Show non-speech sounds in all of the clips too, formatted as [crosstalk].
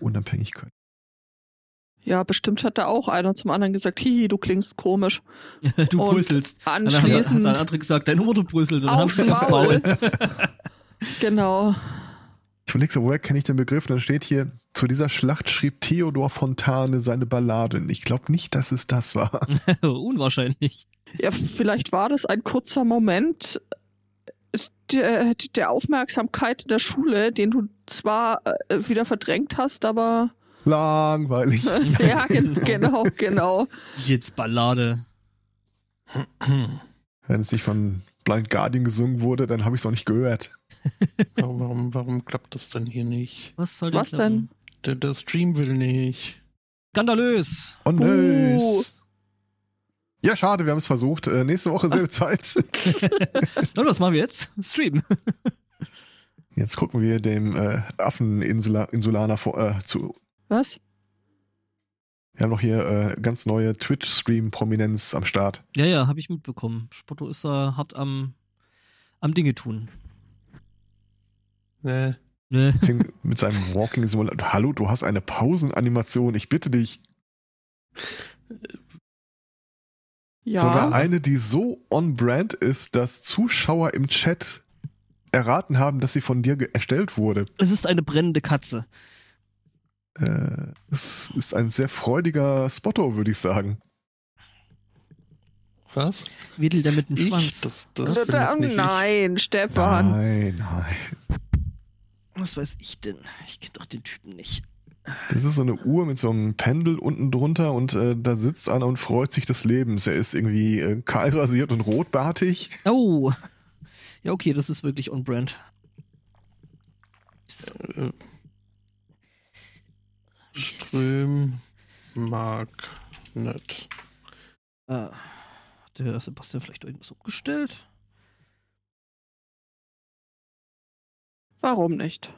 Unabhängigkeit. Ja, bestimmt hat da auch einer zum anderen gesagt, hihi, du klingst komisch. [laughs] du Und brüsselst. Dann hat, Anschließend, hat der andere gesagt, deine Mutter brüsselt. Und dann Aufs Maul. Maul. [laughs] genau. Ich überlege so, woher kenne ich den Begriff? Und dann steht hier, zu dieser Schlacht schrieb Theodor Fontane seine Balladen. Ich glaube nicht, dass es das war. [laughs] Unwahrscheinlich. Ja, vielleicht war das ein kurzer Moment der, der Aufmerksamkeit in der Schule, den du zwar äh, wieder verdrängt hast, aber Langweilig. [laughs] ja, [laughs] gen genau, genau. Jetzt Ballade. Wenn es nicht von Blind Guardian gesungen wurde, dann habe ich es auch nicht gehört. [laughs] Warum, warum, warum klappt das denn hier nicht? Was soll Was klappen? denn? Der, der Stream will nicht. Skandalös. Oh Buh. nös. Ja, schade, wir haben es versucht. Äh, nächste Woche selbe [laughs] Zeit. Und was machen wir jetzt? Streamen. [laughs] Jetzt gucken wir dem äh, Affeninsulaner vor, äh, zu. Was? Wir haben noch hier äh, ganz neue Twitch-Stream-Prominenz am Start. Ja, ja, habe ich mitbekommen. Spotto ist da hart am, am Dinge tun. Ne, Ne? [laughs] Fing mit seinem Walking Simulator. Hallo, du hast eine Pausenanimation, ich bitte dich. Ja. Sogar eine, die so on-brand ist, dass Zuschauer im Chat erraten haben, dass sie von dir erstellt wurde. Es ist eine brennende Katze. Äh, es ist ein sehr freudiger Spotto, würde ich sagen. was? Wedelt er mit dem Ich? Schwanz. Das, Oh das bin ich nicht ich. nein, Stefan. Nein, nein. Was weiß ich denn? Ich kenne doch den Typen nicht. Das ist so eine Uhr mit so einem Pendel unten drunter und äh, da sitzt einer und freut sich des Lebens. Er ist irgendwie äh, kahl rasiert und rotbartig. Oh. Ja, okay, das ist wirklich on-brand. Äh, Ström mag nicht. Äh, hat der Sebastian vielleicht irgendwas umgestellt? Warum nicht?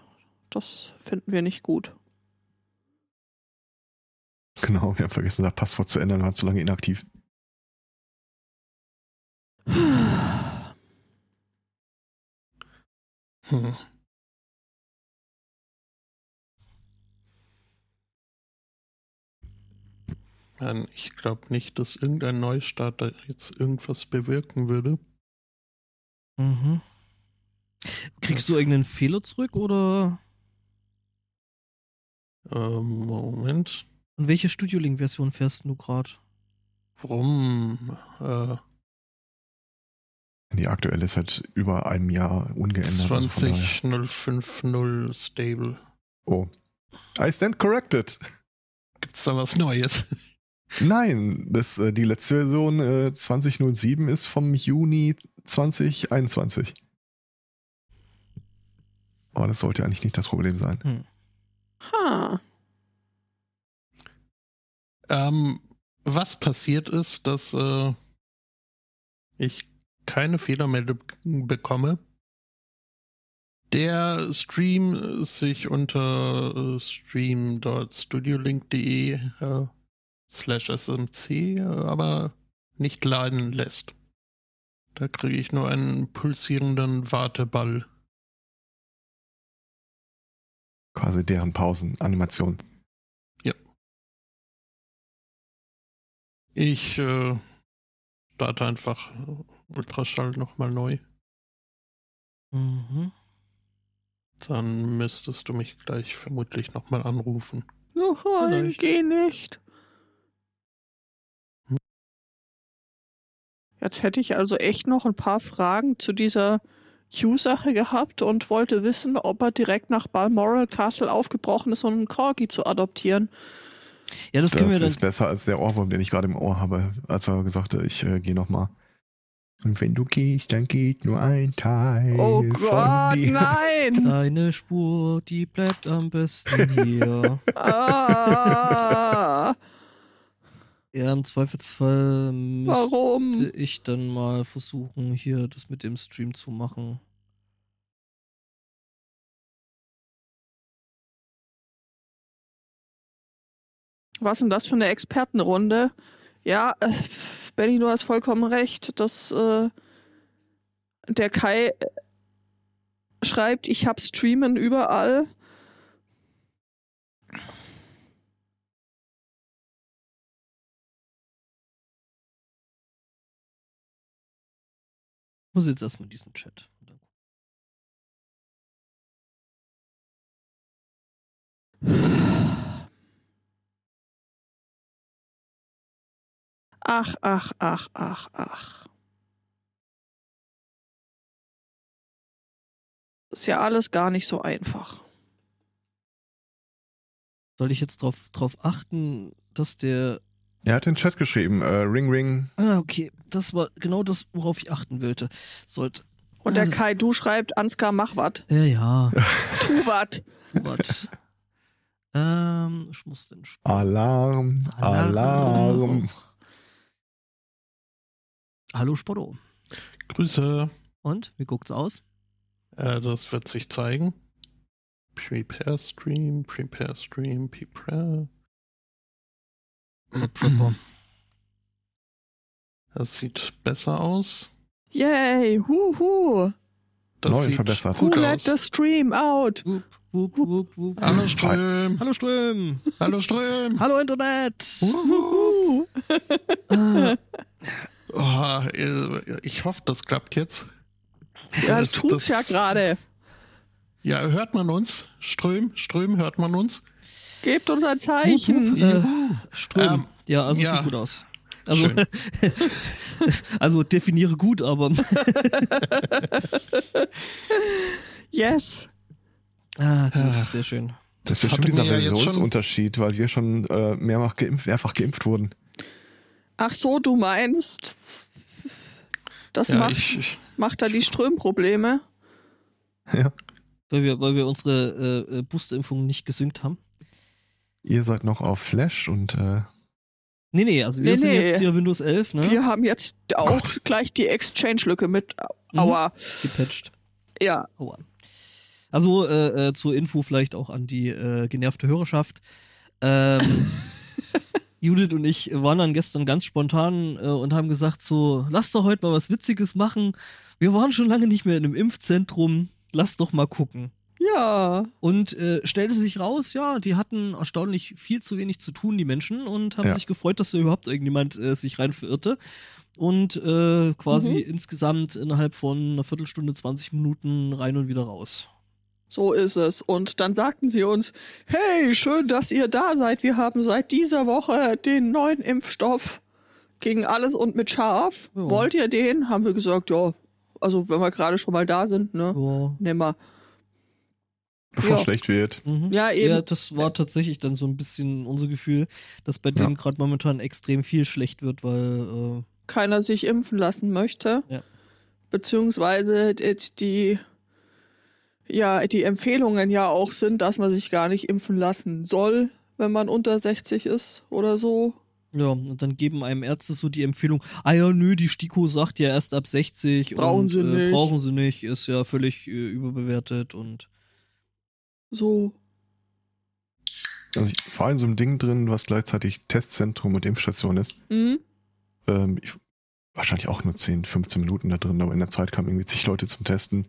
Das finden wir nicht gut. Genau, wir haben vergessen, unser Passwort zu ändern, war zu lange inaktiv. Hm. Nein, ich glaube nicht, dass irgendein Neustart da jetzt irgendwas bewirken würde. Mhm. Kriegst du irgendeinen Fehler zurück oder? Ähm, Moment. Und welche Studio Link Version fährst du gerade? Warum? Äh, Die aktuelle ist seit über einem Jahr ungeändert. also von daher- 20050 stable. Oh. I stand corrected. Gibt's da was Neues? [laughs] Nein, das, äh, die letzte Version äh, 2007 ist vom Juni 2021. Aber das sollte eigentlich nicht das Problem sein. Ha. Ähm, was passiert ist, dass äh, ich keine Fehlermeldung bekomme. Der Stream sich unter äh, stream.studiolink.de äh, slash smc äh, aber nicht laden lässt. Da kriege ich nur einen pulsierenden Warteball. Quasi deren Pausenanimation. Ich äh, starte einfach äh, Ultraschall nochmal neu. Mhm. Dann müsstest du mich gleich vermutlich nochmal anrufen. Nein, Vielleicht. geh nicht. Jetzt hätte ich also echt noch ein paar Fragen zu dieser Q-Sache gehabt und wollte wissen, ob er direkt nach Balmoral Castle aufgebrochen ist, um einen Corgi zu adoptieren. Ja, das, können wir Das dann. ist besser als der Ohrwurm, den ich gerade im Ohr habe, als er gesagt hat, ich äh, gehe nochmal. Und wenn du gehst, dann geht nur ein Teil Oh von Gott, dir. nein! [laughs] Deine Spur, die bleibt am besten hier. [laughs] ah, ja, im Zweifelsfall müsste warum? ich dann mal versuchen, hier das mit dem Stream zu machen. Was denn das für eine Expertenrunde? Ja, äh, Benny, du hast vollkommen recht, dass äh, der Kai äh, schreibt, ich hab Streamen überall. Ich muss jetzt erstmal diesen Chat. Ach, ach, ach, ach, ach. Ist ja alles gar nicht so einfach. Soll ich jetzt drauf, drauf achten, dass der. Er hat den Chat geschrieben, äh, Ring Ring. Ah, okay. Das war genau das, worauf ich achten wollte. Sollte. Und der Kai, du schreibt, Ansgar, mach wat. Ja, ja. [laughs] Tu wat. Tu wat. ähm, ich muss den. Sp- Alarm, Alarm. Hallo Spotto. Grüße. Und? Wie guckt's aus? Äh, das wird sich zeigen. Prepare Stream, Prepare Stream, Prepare. Prepper. Das sieht besser aus. Yay, huhu. Das Neu verbessert. Who let the stream out? Wup, wup, wup, wup. Hallo Ström. Hallo Ström. Hallo Ström. Hallo Internet. Uhu. [laughs] Oh, ich hoffe, das klappt jetzt. Ja, Das- tut's ja das- gerade. Ja, hört man uns? Ström, Ström, hört man uns? Gebt uns ein Zeichen. wup, äh, Ström. Ähm, ja, also ja. sieht gut aus. Also, Schön. [laughs] also definiere gut, aber [laughs] Yes. ah, gut, sehr schön. Das ist Das bestimmt hatte dieser ja Versionsunterschied, weil wir schon äh, mehrfach, geimpft, mehrfach geimpft wurden. Ach so, du meinst, das Ja, macht, ich, ich, macht da die Strömprobleme? Ja. Weil wir, weil wir unsere äh, Boosterimpfung nicht gesynkt haben. Ihr seid noch auf Flash und äh, Nee, nee, also wir Nee, sind nee. jetzt hier Windows 11, ne? Wir haben jetzt auch Gott. gleich die Exchange-Lücke mit Mhm. Aua. Gepatcht. Ja, Aua. Also äh, äh, zur Info vielleicht auch an die äh, genervte Hörerschaft. Ähm, [laughs] Judith und ich waren dann gestern ganz spontan äh, und haben gesagt so, lass doch heute mal was Witziges machen. Wir waren schon lange nicht mehr in einem Impfzentrum. Lass doch mal gucken. ja. Und äh, stellte sich raus, ja, die hatten erstaunlich viel zu wenig zu tun, die Menschen, und haben Ja. sich gefreut, dass da überhaupt irgendjemand äh, sich rein verirrte. Und äh, quasi Mhm. insgesamt innerhalb von einer Viertelstunde, 20 Minuten rein und wieder raus. So ist es. Und dann sagten sie uns, hey, schön, dass ihr da seid. Wir haben seit dieser Woche den neuen Impfstoff gegen alles und mit Schaf. Ja. Wollt ihr den? Haben wir gesagt, ja. Also, wenn wir gerade schon mal da sind, ne? Ja. Nehmen wir. bevor Ja. schlecht wird. Mhm. Ja, eben. Ja, das war tatsächlich dann so ein bisschen unser Gefühl, dass bei denen gerade momentan extrem viel schlecht wird, weil Keiner sich impfen lassen möchte. Ja. Beziehungsweise die, die, ja, die Empfehlungen ja auch sind, dass man sich gar nicht impfen lassen soll, wenn man unter 60 ist oder so. ja, und dann geben einem Ärzte so die Empfehlung, ah ja, nö, die STIKO sagt ja erst ab 60 Brauchen und sie äh, nicht. brauchen sie nicht, ist ja völlig äh, überbewertet und So. Also ich war in so einem Ding drin, was gleichzeitig Testzentrum und Impfstation ist. Mhm. Ähm, ich, wahrscheinlich auch nur 10, 15 Minuten da drin, aber in der Zeit kamen irgendwie zig Leute zum Testen.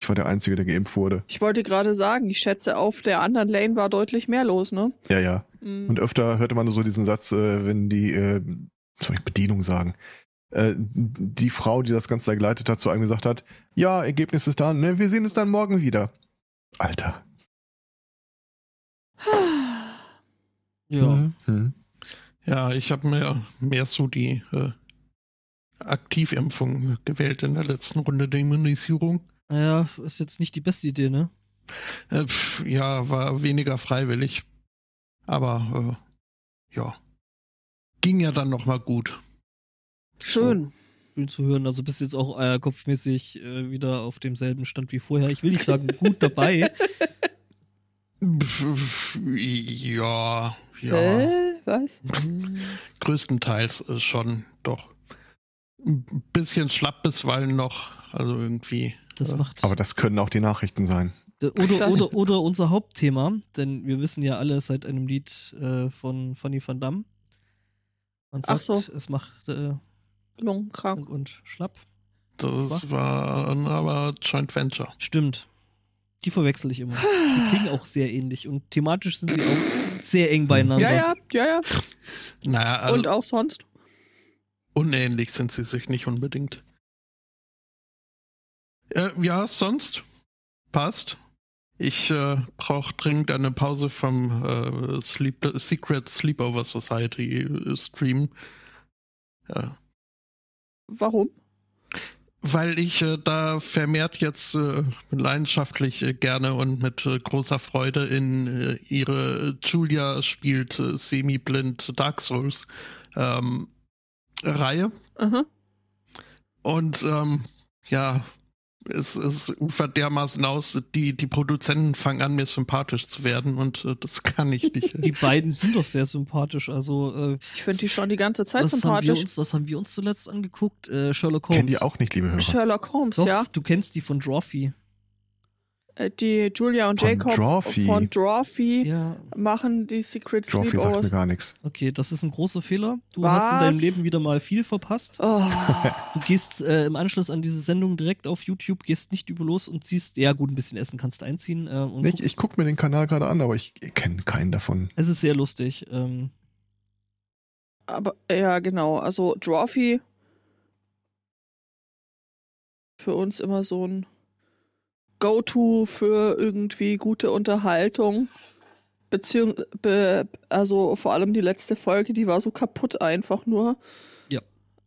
Ich war der Einzige, der geimpft wurde. Ich wollte gerade sagen, ich schätze, auf der anderen Lane war deutlich mehr los, ne? Ja, ja. Mhm. Und öfter hörte man nur so diesen Satz, äh, wenn die, äh, soll ich Bedienung sagen, äh, die Frau, die das Ganze da geleitet hat, zu einem gesagt hat, ja, Ergebnis ist da, ne, wir sehen uns dann morgen wieder. Alter. [sighs] ja. Mhm. Mhm. ja, ich habe mehr, mehr so die äh, Aktivimpfung gewählt in der letzten Runde der Immunisierung. Ja, ist jetzt nicht die beste Idee, ne? Äh, pf, ja, war weniger freiwillig. Aber äh, ja, ging ja dann noch mal gut. Schön. Schön zu hören. Also bist jetzt auch äh, kopfmäßig äh, wieder auf demselben Stand wie vorher. Ich will nicht sagen, gut dabei. [laughs] Ja, ja, Äh, was? [laughs] größtenteils äh, schon doch. Ein bisschen schlapp bisweilen noch, also irgendwie. Das macht. Aber das können auch die Nachrichten sein. Oder, oder, oder unser Hauptthema, denn wir wissen ja alle seit einem Lied äh, von Fanny van Damme. Man Ach sagt, so. es macht äh, Lungenkrank. und, und schlapp. Das war aber Joint Venture. Stimmt. Die verwechsel ich immer. Die klingen auch sehr ähnlich und thematisch sind sie auch sehr eng beieinander. Ja, ja, ja, ja. Naja, also Und auch sonst. unähnlich sind sie sich nicht unbedingt. Äh, ja, sonst passt. Ich äh, brauche dringend eine Pause vom äh, Sleep Secret Sleepover Society äh, Stream. Ja. Warum? Weil ich äh, da vermehrt jetzt äh, leidenschaftlich äh, gerne und mit äh, großer Freude in äh, ihre Julia spielt semi-blind Dark Souls ähm, Reihe. Aha. Und ähm, ja, es, es ufert dermaßen aus, die, die Produzenten fangen an, mir sympathisch zu werden und äh, das kann ich nicht. [laughs] Die beiden sind doch sehr sympathisch. Also, äh, Ich finde die schon die ganze Zeit was, haben wir sympathisch. uns, was haben wir uns zuletzt angeguckt? Äh, Sherlock Holmes. Kennen die auch nicht, liebe Hörer. Sherlock Holmes, Doch, ja. du kennst die von Drawfee. Äh, Die Julia und Von Jacob Drawfee. von Drawfee Ja, machen die Secret Trophy sagt mir Sleepovers. gar nichts. okay, das ist ein großer Fehler. Du hast in deinem Was? Leben wieder mal viel verpasst. Oh, [laughs] Du gehst äh, im Anschluss an diese Sendung direkt auf YouTube, gehst nicht über los und siehst, ja gut, ein bisschen Essen kannst du einziehen. Äh, und Ich, ich gucke mir den Kanal gerade an, aber ich kenne keinen davon. es ist sehr lustig. Ähm, aber ja, genau. Also Drawfee für uns immer so ein Go-To für irgendwie gute Unterhaltung. Beziehung, be, also vor allem die letzte Folge, die war so kaputt einfach nur. Ja.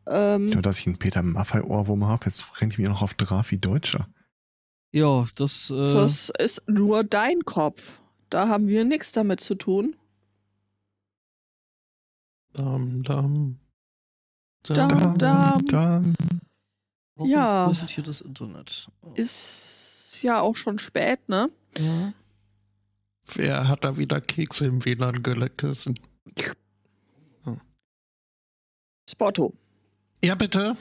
Ähm, Nur, dass ich einen Peter Maffei-Ohrwurm habe, jetzt renne ich mir noch auf Drafi Deutscher. ja, das, äh, das ist nur dein Kopf. Da haben wir nichts damit zu tun. Dam, dam, Dam, dam. dam. warum ja. Wo ist denn hier das Internet? Oh. Ist ja auch schon spät, ne? Ja. Wer hat da wieder Kekse im WLAN gegessen? Spotto. Ja, bitte.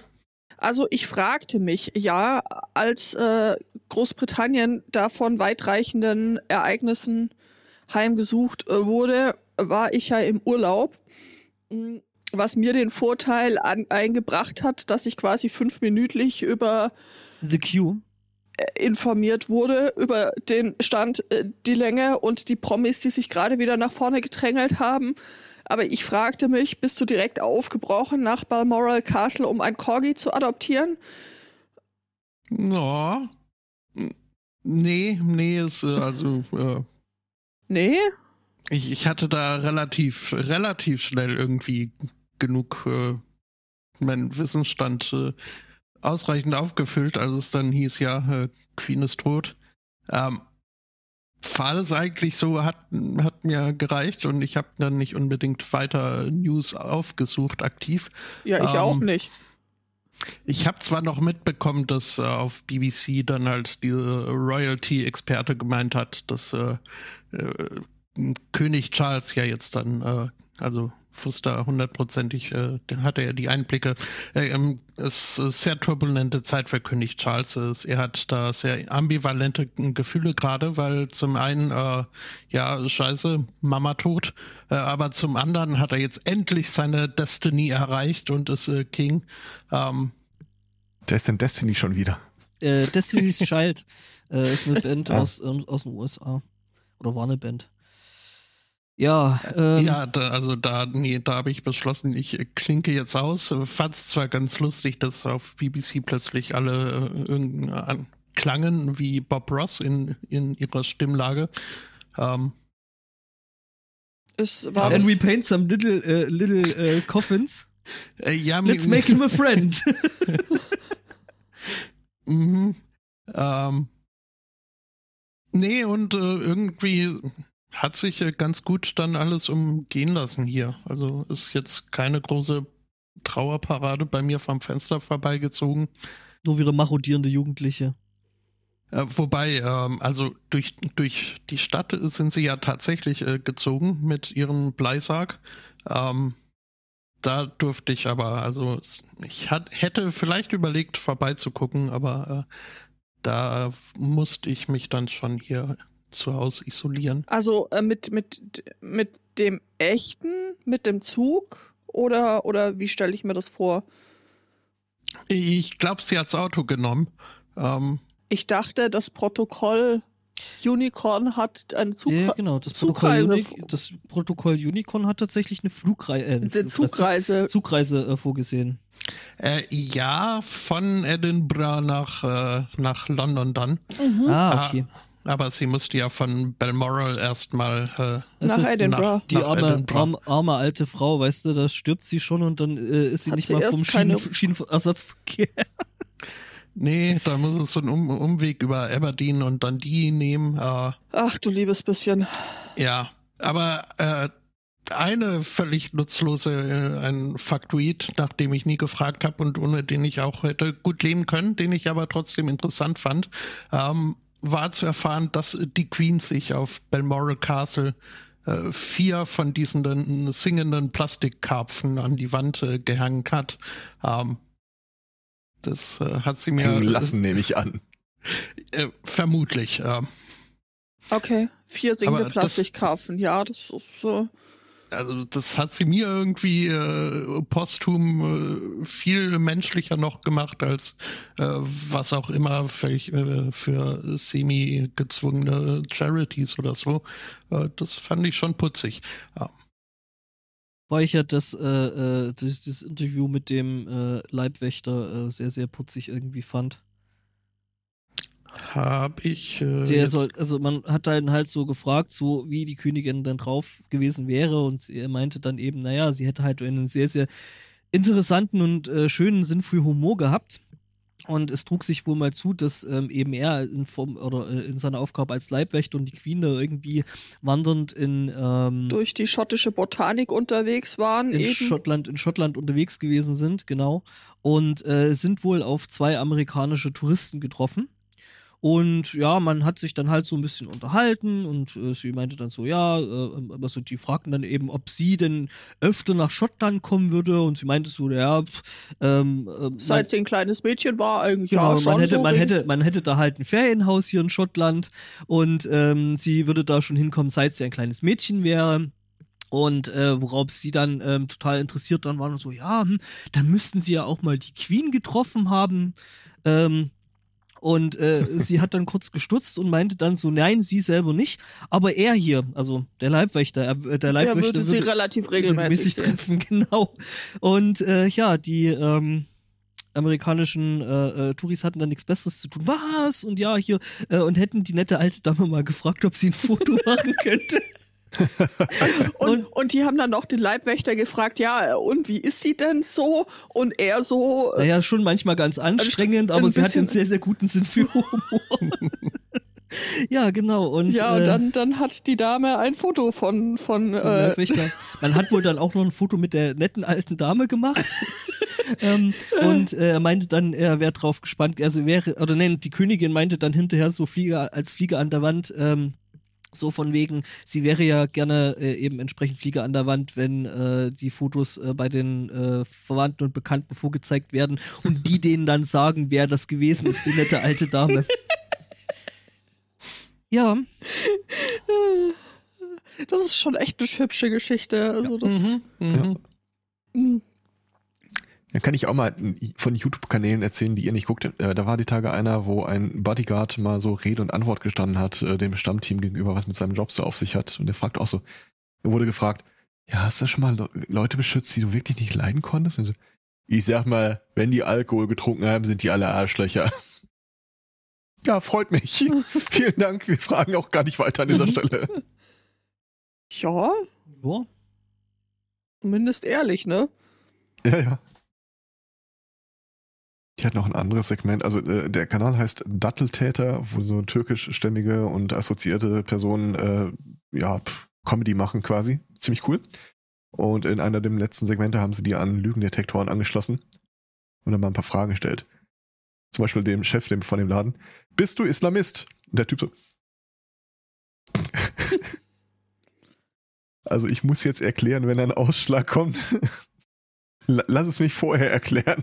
Also ich fragte mich, ja, als äh, Großbritannien da von weitreichenden Ereignissen heimgesucht äh, wurde, war ich ja im Urlaub, mh, was mir den Vorteil an, eingebracht hat, dass ich quasi fünfminütlich über The Q. informiert wurde über den Stand, äh, die Länge und die Promis, die sich gerade wieder nach vorne gedrängelt haben. Aber ich fragte mich, bist du direkt aufgebrochen nach Balmoral Castle, um ein Corgi zu adoptieren? Ja. Nee, nee, ist äh, also äh, Nee? ich, ich hatte da relativ, relativ schnell irgendwie genug äh, mein Wissensstand äh, ausreichend aufgefüllt, als es dann hieß, ja, äh, Queen ist tot. Ähm, war alles eigentlich so, hat, hat mir gereicht und ich habe dann nicht unbedingt weiter News aufgesucht, aktiv. Ja, ich Ähm, auch nicht. Ich habe zwar noch mitbekommen, dass äh, auf BBC dann halt diese Royalty-Experte gemeint hat, dass äh, äh, König Charles ja jetzt dann, äh, also wusste hundertprozentig, äh, dann hatte er die Einblicke. Äh, ähm, es ist sehr turbulente Zeit für König Charles. Es, er hat da sehr ambivalente Gefühle gerade, weil zum einen, äh, ja, scheiße, Mama tot, äh, aber zum anderen hat er jetzt endlich seine Destiny erreicht und ist äh, King. Ähm, Der ist denn Destiny schon wieder. Äh, Destiny's Child [laughs] äh, ist eine Band aus, ähm, aus den USA. Oder war eine Band. Ja, ähm, ja, da, also da, nee, da habe ich beschlossen, ich äh, klinke jetzt aus. Fand es zwar ganz lustig, dass auf BBC plötzlich alle äh, klangen wie Bob Ross in, in ihrer Stimmlage. Ähm, Es war and we paint some little, äh, little äh, coffins. [laughs] äh, ja, Let's make him a friend. [laughs] Mhm. Ähm, nee, und äh, irgendwie hat sich äh, ganz gut dann alles umgehen lassen hier. Also ist jetzt keine große Trauerparade bei mir vom Fenster vorbeigezogen. Nur wieder marodierende Jugendliche. Äh, wobei, ähm, also durch, durch die Stadt sind sie ja tatsächlich äh, gezogen mit ihrem Bleisarg. Ähm, da durfte ich aber, also ich hat, hätte vielleicht überlegt, vorbeizugucken, aber äh, da musste ich mich dann schon hier zu Hause isolieren. also äh, mit, mit, mit dem echten, mit dem Zug oder, oder wie stelle ich mir das vor? Ich glaube, sie hat's Auto genommen. Ähm, Ich dachte, das Protokoll Unicorn hat eine Zugre Ja, genau. Das Protokoll, Zugreise- Uni das Protokoll Unicorn hat tatsächlich eine Flugreise, äh, Flugreise- Zugreise. Zugreise äh, vorgesehen. Äh, ja, von Edinburgh nach, äh, nach London dann. Ah, Ah, okay. Aber sie musste ja von Balmoral erstmal äh, Nach Edinburgh. Die nach arme, Edinburgh. arme, arme alte Frau, weißt du, da stirbt sie schon und dann äh, ist sie Hat nicht sie mal vom Schienen, Schienenersatzverkehr. [laughs] Nee, da muss es so einen um Umweg über Aberdeen und dann die nehmen. Äh, Ach du liebes bisschen. ja, aber äh, eine völlig nutzlose, äh, ein Faktoid, nach dem ich nie gefragt habe und ohne den ich auch hätte gut leben können, den ich aber trotzdem interessant fand, ähm, war zu erfahren, dass die Queen sich auf Balmoral Castle äh, vier von diesen singenden Plastikkarpfen an die Wand äh, gehangen hat. Ähm, das äh, hat sie mir Hängen lassen, nehme ich an. [laughs] Vermutlich. Äh, Okay. Vier singende Plastikkarpfen. Ja, das ist so. Also das hat sie mir irgendwie äh, posthum äh, viel menschlicher noch gemacht als äh, was auch immer für, äh, für semi-gezwungene Charities oder so. Äh, das fand ich schon putzig. Ja. Weil ich ja das, äh, das, das Interview mit dem Leibwächter sehr, sehr putzig irgendwie fand. Hab ich. Äh, Der soll, also man hat dann halt so gefragt, so wie die Königin dann drauf gewesen wäre und sie meinte dann eben, naja, sie hätte halt einen sehr, sehr interessanten und äh, schönen Sinn für Humor gehabt. Und es trug sich wohl mal zu, dass ähm, eben er in, Form, oder, äh, in seiner Aufgabe als Leibwächter und die Queen da irgendwie wandernd in, ähm, Durch die schottische Botanik unterwegs waren. in eben. Schottland, in Schottland unterwegs gewesen sind, genau. Und äh, sind wohl auf zwei amerikanische Touristen getroffen. Und ja, man hat sich dann halt so ein bisschen unterhalten und äh, sie meinte dann so, ja, äh, also die fragten dann eben, ob sie denn öfter nach Schottland kommen würde und sie meinte so, ja, ähm, äh, man- Seit sie ein kleines Mädchen war, eigentlich Genau, ja schon man hätte, so man hätte, man hätte da halt ein Ferienhaus hier in Schottland und ähm, sie würde da schon hinkommen, seit sie ein kleines Mädchen wäre. Und äh, worauf sie dann ähm, total interessiert dann waren und so, ja, hm, dann müssten sie ja auch mal die Queen getroffen haben. Ähm, und äh, sie hat dann kurz gestutzt und meinte dann so, nein, sie selber nicht, aber er hier, also der Leibwächter, er, äh, der Der Leibwächter würde sie relativ regelmäßig treffen, [laughs] genau. Und äh, ja, die ähm, amerikanischen äh, äh, Touris hatten dann nichts Besseres zu tun. Was? Und ja, hier, äh, und hätten die nette alte Dame mal gefragt, ob sie ein Foto [laughs] machen könnte. [laughs] Und, und die haben dann noch den Leibwächter gefragt, ja, und wie ist sie denn so? Und er so, Naja, schon manchmal ganz anstrengend, ein aber sie hat einen sehr, sehr guten Sinn für Humor. [laughs] ja, genau. Und, ja, und äh, dann, dann hat die Dame ein Foto von, von äh, Leibwächter. Man hat wohl dann auch noch ein Foto mit der netten alten Dame gemacht. [laughs] ähm, und äh, er meinte dann, er wäre drauf gespannt, also wäre, oder nein, die Königin meinte dann hinterher so Flieger, als Flieger an der Wand, ähm, so von wegen, sie wäre ja gerne äh, eben entsprechend Flieger an der Wand, wenn äh, die Fotos äh, bei den äh, Verwandten und Bekannten vorgezeigt werden und die [laughs] denen dann sagen, wer das gewesen ist, die nette alte Dame. [laughs] ja, das ist schon echt eine hübsche Geschichte. Also das, Mhm, mhm. mh. Dann kann ich auch mal von YouTube-Kanälen erzählen, die ihr nicht guckt. Äh, Da war die Tage einer, wo ein Bodyguard mal so Rede und Antwort gestanden hat, äh, dem Stammteam gegenüber, was mit seinem Job so auf sich hat. Und der fragt auch so, er wurde gefragt, ja, hast du schon mal Le Leute beschützt, die du wirklich nicht leiden konntest? Und so, ich sag mal, wenn die Alkohol getrunken haben, sind die alle Arschlöcher. [laughs] Ja, freut mich. [laughs] Vielen Dank. Wir fragen auch gar nicht weiter an dieser [laughs] Stelle. ja, ja. zumindest ehrlich, ne? Ja, ja. Die hat noch ein anderes Segment. Also äh, der Kanal heißt Datteltäter, wo so türkischstämmige und assoziierte Personen äh, ja Comedy machen quasi. Ziemlich cool. Und in einer der letzten Segmente haben sie die an Lügendetektoren angeschlossen und dann mal ein paar Fragen gestellt. Zum Beispiel dem Chef dem, von dem Laden. Bist du Islamist? Und der Typ so. [laughs] also ich muss jetzt erklären, wenn ein Ausschlag kommt. [laughs] La- Lass es mich vorher erklären.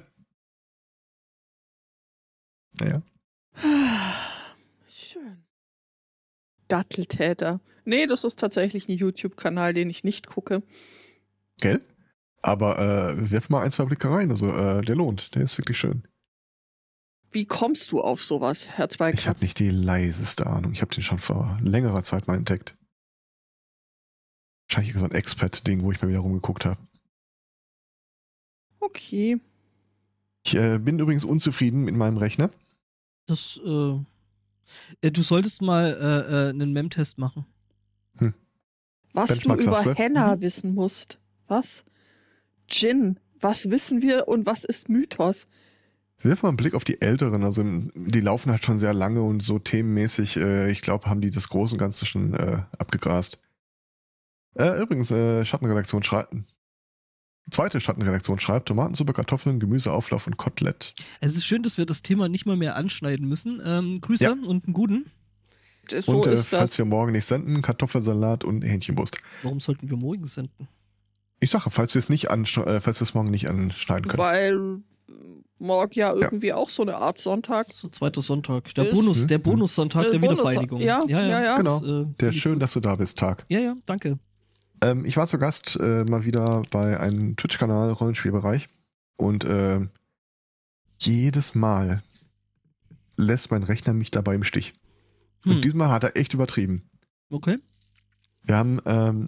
Naja. Schön. Datteltäter. Nee, das ist tatsächlich ein YouTube-Kanal, den ich nicht gucke. Gell? Aber äh, wirf mal ein, zwei Blicke rein. Also, äh, der lohnt. Der ist wirklich schön. wie kommst du auf sowas, Herr Zweikatz? Ich habe nicht die leiseste Ahnung. Ich habe den schon vor längerer Zeit mal entdeckt. Wahrscheinlich so ein Expat-Ding, wo ich mal wieder rumgeguckt habe. Okay. Ich äh, bin übrigens unzufrieden mit meinem Rechner. Das, äh, äh, du solltest mal äh, äh, einen Mem-Test machen. Was Benchmark, du über sagst du? Henna Mhm. wissen musst. Was? Gin. Was wissen wir und was ist Mythos? Wirf mal einen Blick auf die Älteren. Also die laufen halt schon sehr lange und so themenmäßig, äh, ich glaube, haben die das Große und Ganze schon äh, abgegrast. Äh, übrigens, äh, Schattenredaktion schreibt. Zweite Schattenredaktion schreibt Tomatensuppe, Kartoffeln, Gemüseauflauf und Kotelett. Es ist schön, dass wir das Thema nicht mal mehr anschneiden müssen. Ähm, Grüße Ja. und einen guten. So und äh, ist falls das. wir morgen nicht senden, Kartoffelsalat und Hähnchenbrust. Warum sollten wir morgen senden? Ich sage, falls wir es nicht äh, falls wir es morgen nicht anschneiden können. Weil morgen ja irgendwie auch so eine Art Sonntag. So zweiter Sonntag. Der Ist- Bonus, Hm, der hm. Bonussonntag Äh, der Bonus- Wiedervereinigung. ja, ja, ja. Genau. Das, äh, Der schön, dass du da bist, Tag. Ja, ja, danke. Ähm, ich war zu Gast äh, mal wieder bei einem Twitch-Kanal Rollenspielbereich und äh, jedes Mal lässt mein Rechner mich dabei im Stich. Hm. Und diesmal hat er echt übertrieben. Okay. Wir haben ähm,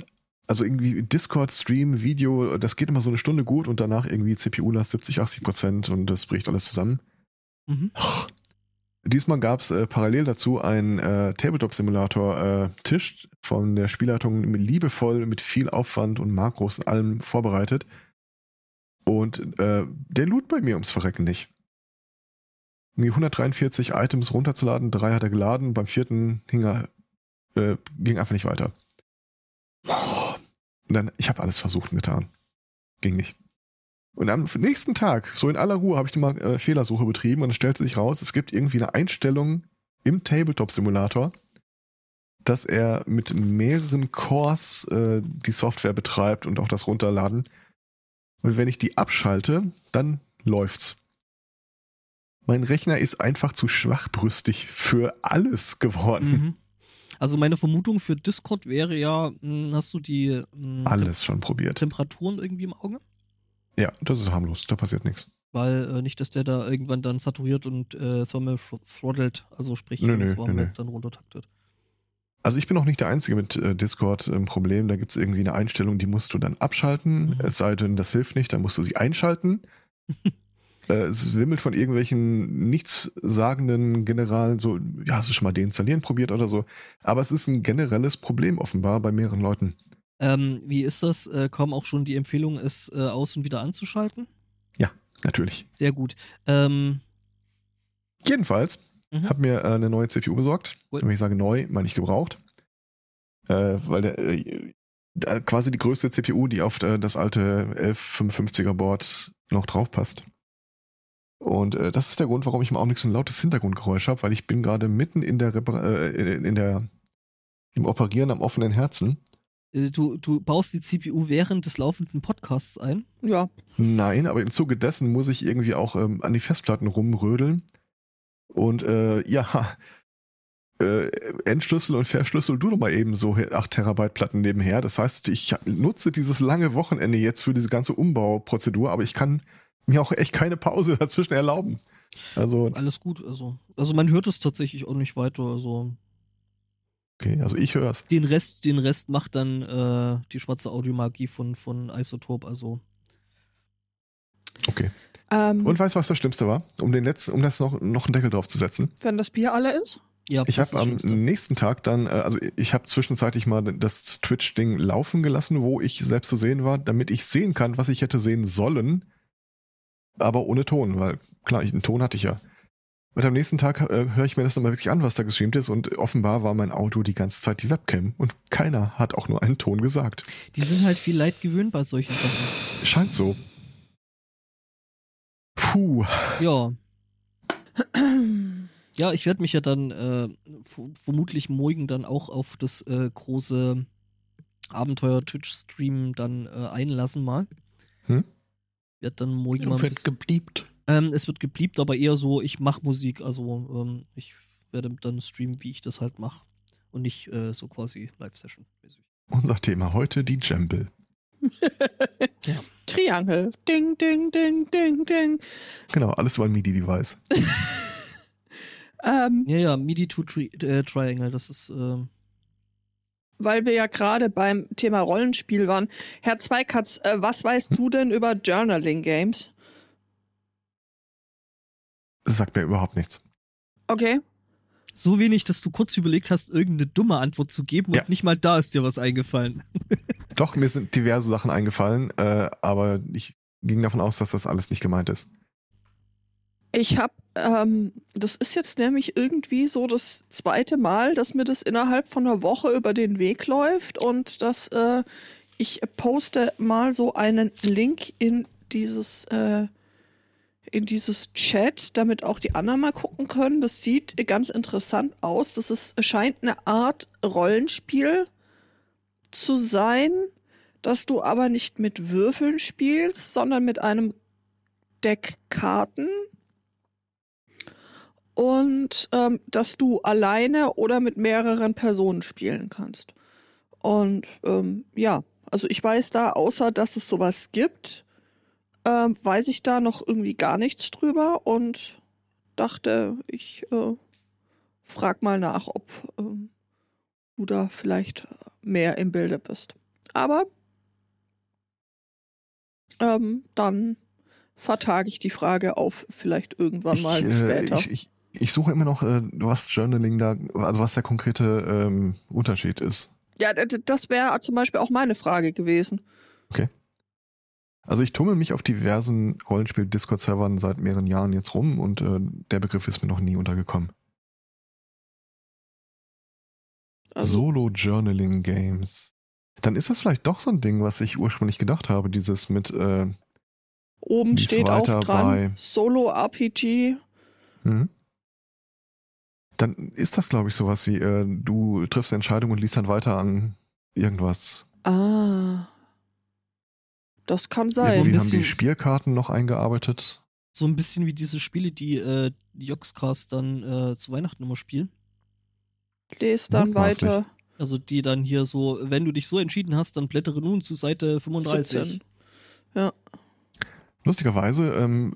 also irgendwie Discord-Stream, Video, das geht immer so eine Stunde gut und danach irgendwie CPU-Last 70, 80 Prozent und das bricht alles zusammen. Mhm. Diesmal gab es äh, parallel dazu einen äh, Tabletop-Simulator-Tisch von der Spielleitung liebevoll mit viel Aufwand und Makros und allem vorbereitet. Und äh, der lud bei mir ums Verrecken nicht. Irgendwie 143 Items runterzuladen, drei hat er geladen, beim vierten hing er, äh, ging einfach nicht weiter. Und dann, ich habe alles versucht und getan. Ging nicht. Und am nächsten Tag, so in aller Ruhe, habe ich mal äh, Fehlersuche betrieben und es stellte sich raus, es gibt irgendwie eine Einstellung im Tabletop-Simulator, dass er mit mehreren Cores äh, die Software betreibt und auch das Runterladen. Und wenn ich die abschalte, dann läuft's. Mein Rechner ist einfach zu schwachbrüstig für alles geworden. Mhm. Also meine Vermutung für Discord wäre ja, mh, hast du die mh, Alles schon probiert. Temperaturen irgendwie im Auge? Ja, das ist harmlos, da passiert nichts. Weil äh, nicht, dass der da irgendwann dann saturiert und äh, thermal thr- throttled, also sprich, Nö, nö, nö, wird, nö. dann runtertaktet. Also ich bin auch nicht der Einzige mit äh, Discord im Problem. Da gibt es irgendwie eine Einstellung, die musst du dann abschalten. Mhm. Es sei denn, das hilft nicht, dann musst du sie einschalten. [laughs] äh, es wimmelt von irgendwelchen nichtssagenden Generalen, so, ja, hast du schon mal deinstallieren probiert oder so. Aber es ist ein generelles Problem offenbar bei mehreren Leuten. Ähm, wie ist das? Äh, kommen auch schon die Empfehlung, es äh, aus und wieder anzuschalten? Natürlich. Sehr gut. Ähm, Jedenfalls Mhm. habe mir äh, eine neue CPU besorgt. Cool. Wenn ich sage neu, meine ich gebraucht. Äh, weil der, äh, quasi die größte CPU, die auf äh, das alte 1155er Board noch drauf passt. Und äh, das ist der Grund, warum ich im Augenblick so ein lautes Hintergrundgeräusch habe, weil ich bin gerade mitten in der, Repar äh, in der im Operieren am offenen Herzen. Äh, du, du baust die CPU während des laufenden Podcasts ein. Ja, Nein, aber im Zuge dessen muss ich irgendwie auch ähm, an die Festplatten rumrödeln. Und äh, ja, [laughs] äh, Entschlüssel und Verschlüssel, du doch mal eben so 8 Terabyte Platten nebenher. Das heißt, ich nutze dieses lange Wochenende jetzt für diese ganze Umbauprozedur, aber ich kann mir auch echt keine Pause [laughs] dazwischen erlauben. Also, Alles gut. Also, also man hört es tatsächlich auch nicht weiter. Also okay, also ich höre es. den Rest, den Rest macht dann äh, die schwarze Audiomagie von, von Isotope. Also Okay. ähm, Und weißt du, was das Schlimmste war? Um den letzten, um das noch, noch einen Deckel drauf zu setzen. wenn das Bier alle ist? ja, Ich habe am nächsten Tag dann, äh, also ich habe zwischenzeitlich mal das Twitch-Ding laufen gelassen, wo ich selbst zu sehen war, damit ich sehen kann, was ich hätte sehen sollen, aber ohne Ton, weil klar, ich, einen Ton hatte ich ja. Und am nächsten Tag äh, höre ich mir das nochmal wirklich an, was da gestreamt ist und offenbar war mein Auto die ganze Zeit die Webcam und keiner hat auch nur einen Ton gesagt. Die sind halt viel Leid gewöhnt bei solchen Sachen. Scheint so. Puh. Ja. Ja, ich werde mich ja dann äh, vermutlich morgen dann auch auf das äh, große Abenteuer-Twitch-Stream dann äh, einlassen mal. Hm? Wird dann morgen mal ein Wird bisschen, gebliebt. Ähm, Es wird gebliebt, aber eher so, ich mache Musik, also ähm, ich werde dann streamen, wie ich das halt mache. Und nicht äh, so quasi Live-Session. Unser Thema heute die Jemble. [laughs] Triangel. Ding, ding, ding, ding, ding. Genau, alles über ein MIDI-Device. [laughs] Ähm, Ja, ja, MIDI to tri äh, Triangle, das ist, ähm, weil wir ja gerade beim Thema Rollenspiel waren. Herr Zweikatz, äh, was weißt du denn über Journaling Games? Das sagt mir überhaupt nichts. Okay. so wenig, dass du kurz überlegt hast, irgendeine dumme Antwort zu geben Ja. und nicht mal da ist dir was eingefallen. [laughs] Doch, mir sind diverse Sachen eingefallen, äh, aber ich ging davon aus, dass das alles nicht gemeint ist. Ich habe, ähm, das ist jetzt nämlich irgendwie so das zweite Mal, dass mir das innerhalb von einer Woche über den Weg läuft und dass äh, ich poste mal so einen Link in dieses äh, in dieses Chat, damit auch die anderen mal gucken können. Das sieht ganz interessant aus. Das ist, scheint eine Art Rollenspiel zu sein, dass du aber nicht mit Würfeln spielst, sondern mit einem Deck Karten und ähm, dass du alleine oder mit mehreren Personen spielen kannst. Und ähm, ja, also ich weiß da, außer dass es sowas gibt, ähm, weiß ich da noch irgendwie gar nichts drüber und dachte, ich äh, frag mal nach, ob ähm, du da vielleicht mehr im Bilde bist. Aber ähm, dann vertage ich die Frage auf vielleicht irgendwann mal ich, äh, später. ich, ich, ich suche immer noch, äh, was Journaling da, also was der konkrete ähm, Unterschied ist. Ja, das wäre zum Beispiel auch meine Frage gewesen. Also ich tummel mich auf diversen Rollenspiel-Discord-Servern seit mehreren Jahren jetzt rum und äh, der Begriff ist mir noch nie untergekommen. Also, Solo-Journaling-Games. Dann ist das vielleicht doch so ein Ding, was ich ursprünglich gedacht habe, dieses mit, äh, oben steht auch dran, Solo-RPG. hm? dann ist das, glaube ich, sowas wie, äh, du triffst eine Entscheidung und liest dann weiter an irgendwas. Ah. Das kann sein. So ein Irgendwie haben bisschen- die Spielkarten noch eingearbeitet. So ein bisschen wie diese Spiele, die äh, die Joxcast dann äh, zu Weihnachten immer spielen. Lest dann Mutmaßlich. weiter. Also die dann hier so, wenn du dich so entschieden hast, dann blättere nun zu Seite 35. 17. Lustigerweise, ähm,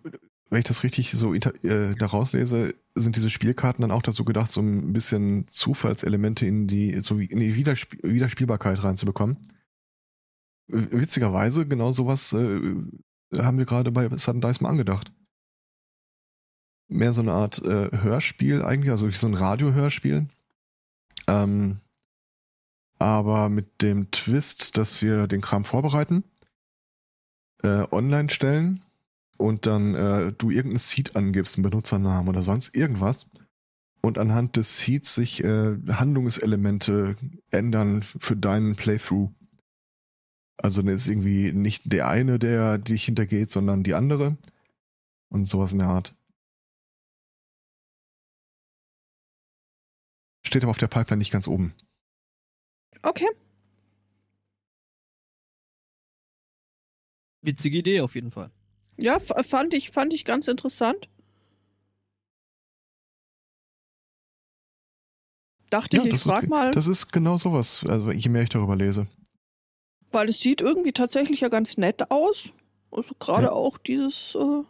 wenn ich das richtig so äh, da rauslese, sind diese Spielkarten dann auch dazu gedacht, so ein bisschen Zufallselemente in die, so wie in die Wiedersp Wiederspielbarkeit reinzubekommen. Witzigerweise, genau sowas äh, haben wir gerade bei Sudden mal angedacht. Mehr so eine Art äh, Hörspiel eigentlich, also so ein Radiohörspiel. Ähm, aber mit dem Twist, dass wir den Kram vorbereiten, äh, online stellen und dann äh, du irgendeinen Seed angibst, einen Benutzernamen oder sonst irgendwas und anhand des Seeds sich äh, Handlungselemente ändern für deinen Playthrough. Also dann ist irgendwie nicht der eine, der dich hintergeht, sondern die andere und sowas in der Art. Steht aber auf der Pipeline nicht ganz oben. Okay. Witzige Idee auf jeden Fall. Ja, fand ich, fand ich ganz interessant. Dachte ich, ich das, frag ist, mal, das ist genau sowas, also je mehr ich darüber lese. Weil es sieht irgendwie tatsächlich ja ganz nett aus. Also gerade Ja. auch dieses, äh,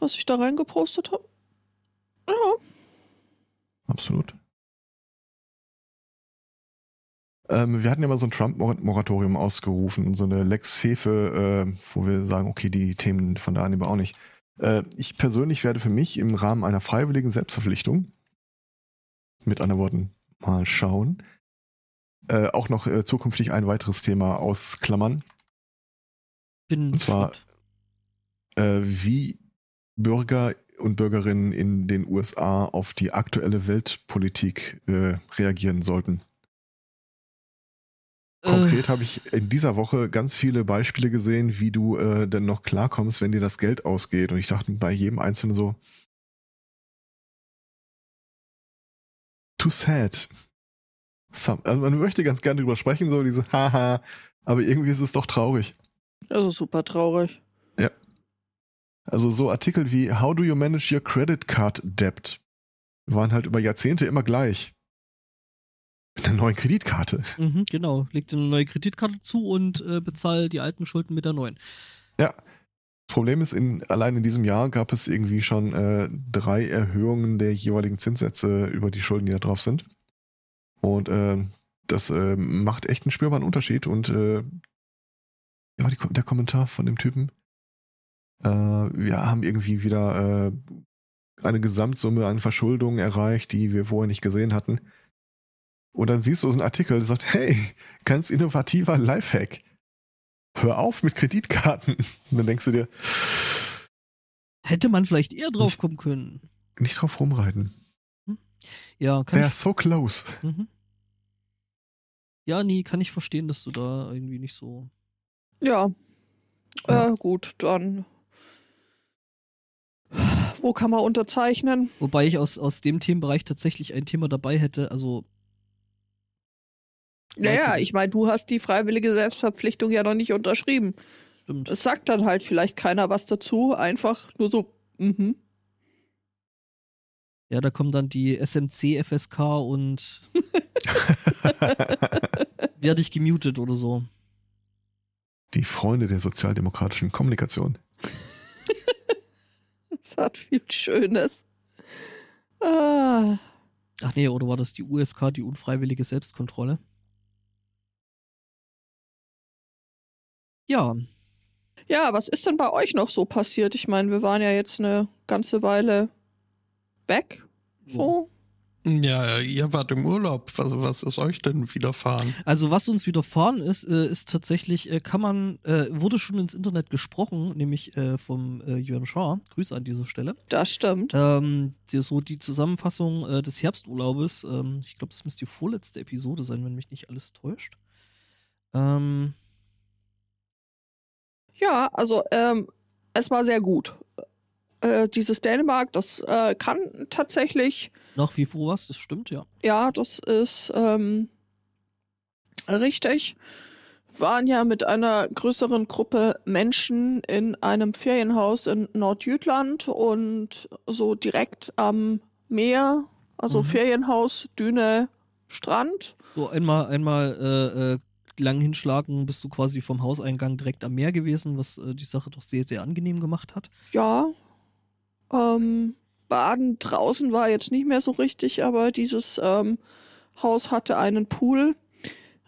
was ich da reingepostet habe. Ja, Absolut. Ähm, wir hatten ja mal so ein Trump-Moratorium ausgerufen, so eine Lex Fefe, äh, wo wir sagen, okay, die Themen von da an lieber auch nicht. Äh, ich persönlich werde für mich im Rahmen einer freiwilligen Selbstverpflichtung, mit anderen Worten, mal schauen, äh, auch noch äh, zukünftig ein weiteres Thema ausklammern, Bin Und zwar- äh, wie Bürger und Bürgerinnen in den USA auf die aktuelle Weltpolitik äh, reagieren sollten. Konkret habe ich in dieser Woche ganz viele Beispiele gesehen, wie du äh, denn noch klarkommst, wenn dir das Geld ausgeht. Und ich dachte bei jedem Einzelnen so, too sad. Some, also man möchte ganz gerne drüber sprechen, so diese Haha, aber irgendwie ist es doch traurig. das ist super traurig. Also so Artikel wie How do you manage your credit card debt waren halt über Jahrzehnte immer gleich. Mit einer neuen Kreditkarte. Mhm, genau. Leg dir eine neue Kreditkarte zu und äh, bezahl die alten Schulden mit der neuen. Ja. Problem ist, in, allein in diesem Jahr gab es irgendwie schon äh, drei Erhöhungen der jeweiligen Zinssätze über die Schulden, die da drauf sind. Und äh, das äh, macht echt einen spürbaren Unterschied. Und äh, ja, die, der Kommentar von dem Typen. Äh, wir haben irgendwie wieder äh, eine Gesamtsumme an Verschuldungen erreicht, die wir vorher nicht gesehen hatten. Und dann siehst du so einen Artikel, der sagt, hey, ganz innovativer Lifehack. Hör auf mit Kreditkarten. Und dann denkst du dir, Hätte man vielleicht eher drauf kommen können. nicht drauf rumreiten. Ja, kann They're ich, so close. mhm. Ja, nee, kann ich verstehen, dass du da irgendwie nicht so. Ja. Ja. Äh, gut, dann. Wo kann man unterzeichnen? Wobei ich aus, aus dem Themenbereich tatsächlich ein Thema dabei hätte. Also, Naja, ich meine, du hast die freiwillige Selbstverpflichtung ja noch nicht unterschrieben. stimmt. Es sagt dann halt vielleicht keiner was dazu, einfach nur so, mhm. Ja, da kommen dann die SMC, FSK und [laughs] [laughs] werde ich gemutet oder so. Die Freunde der sozialdemokratischen Kommunikation. [laughs] Es hat viel Schönes. Ah. Ach nee, oder war das die USK, die unfreiwillige Selbstkontrolle? Ja, Ja, was ist denn bei euch noch so passiert? Ich meine, wir waren ja jetzt eine ganze Weile weg. So. Ja, ihr wart im Urlaub. Was, was ist euch denn widerfahren? Also was uns widerfahren ist, äh, ist tatsächlich, äh, kann man, äh, wurde schon ins Internet gesprochen, nämlich vom Jörn Schaar, Grüße an dieser Stelle. Das stimmt. Ähm, die, so die Zusammenfassung des Herbsturlaubes, ähm, ich glaube, das müsste die vorletzte Episode sein, wenn mich nicht alles täuscht. Ähm, Ja, also ähm, es war sehr gut. Äh, dieses Dänemark, das äh, kann tatsächlich, nach wie vor was, das stimmt, ja. ja, das ist ähm, richtig. Waren ja mit einer größeren Gruppe Menschen in einem Ferienhaus in Nordjütland und so direkt am Meer, also Mhm. Ferienhaus, Düne, Strand. So einmal, einmal äh, äh, lang hinschlagen, bist du quasi vom Hauseingang direkt am Meer gewesen, was äh, die Sache doch sehr, sehr angenehm gemacht hat. Ja. Ähm, Baden draußen war jetzt nicht mehr so richtig, aber dieses ähm, Haus hatte einen Pool.